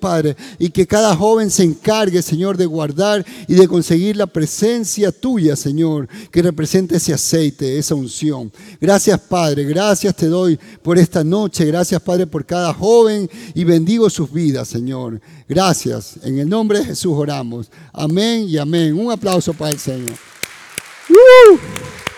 Y que cada joven se encargue, Señor, de guardar y de conseguir la presencia tuya, Señor, que represente ese aceite, esa unción. Gracias, Padre, gracias te doy por esta noche, gracias, Padre, por cada joven y bendigo sus vidas, Señor. Gracias, en el nombre de Jesús oramos. Amén y amén. Un aplauso para el Señor. ¡Uh!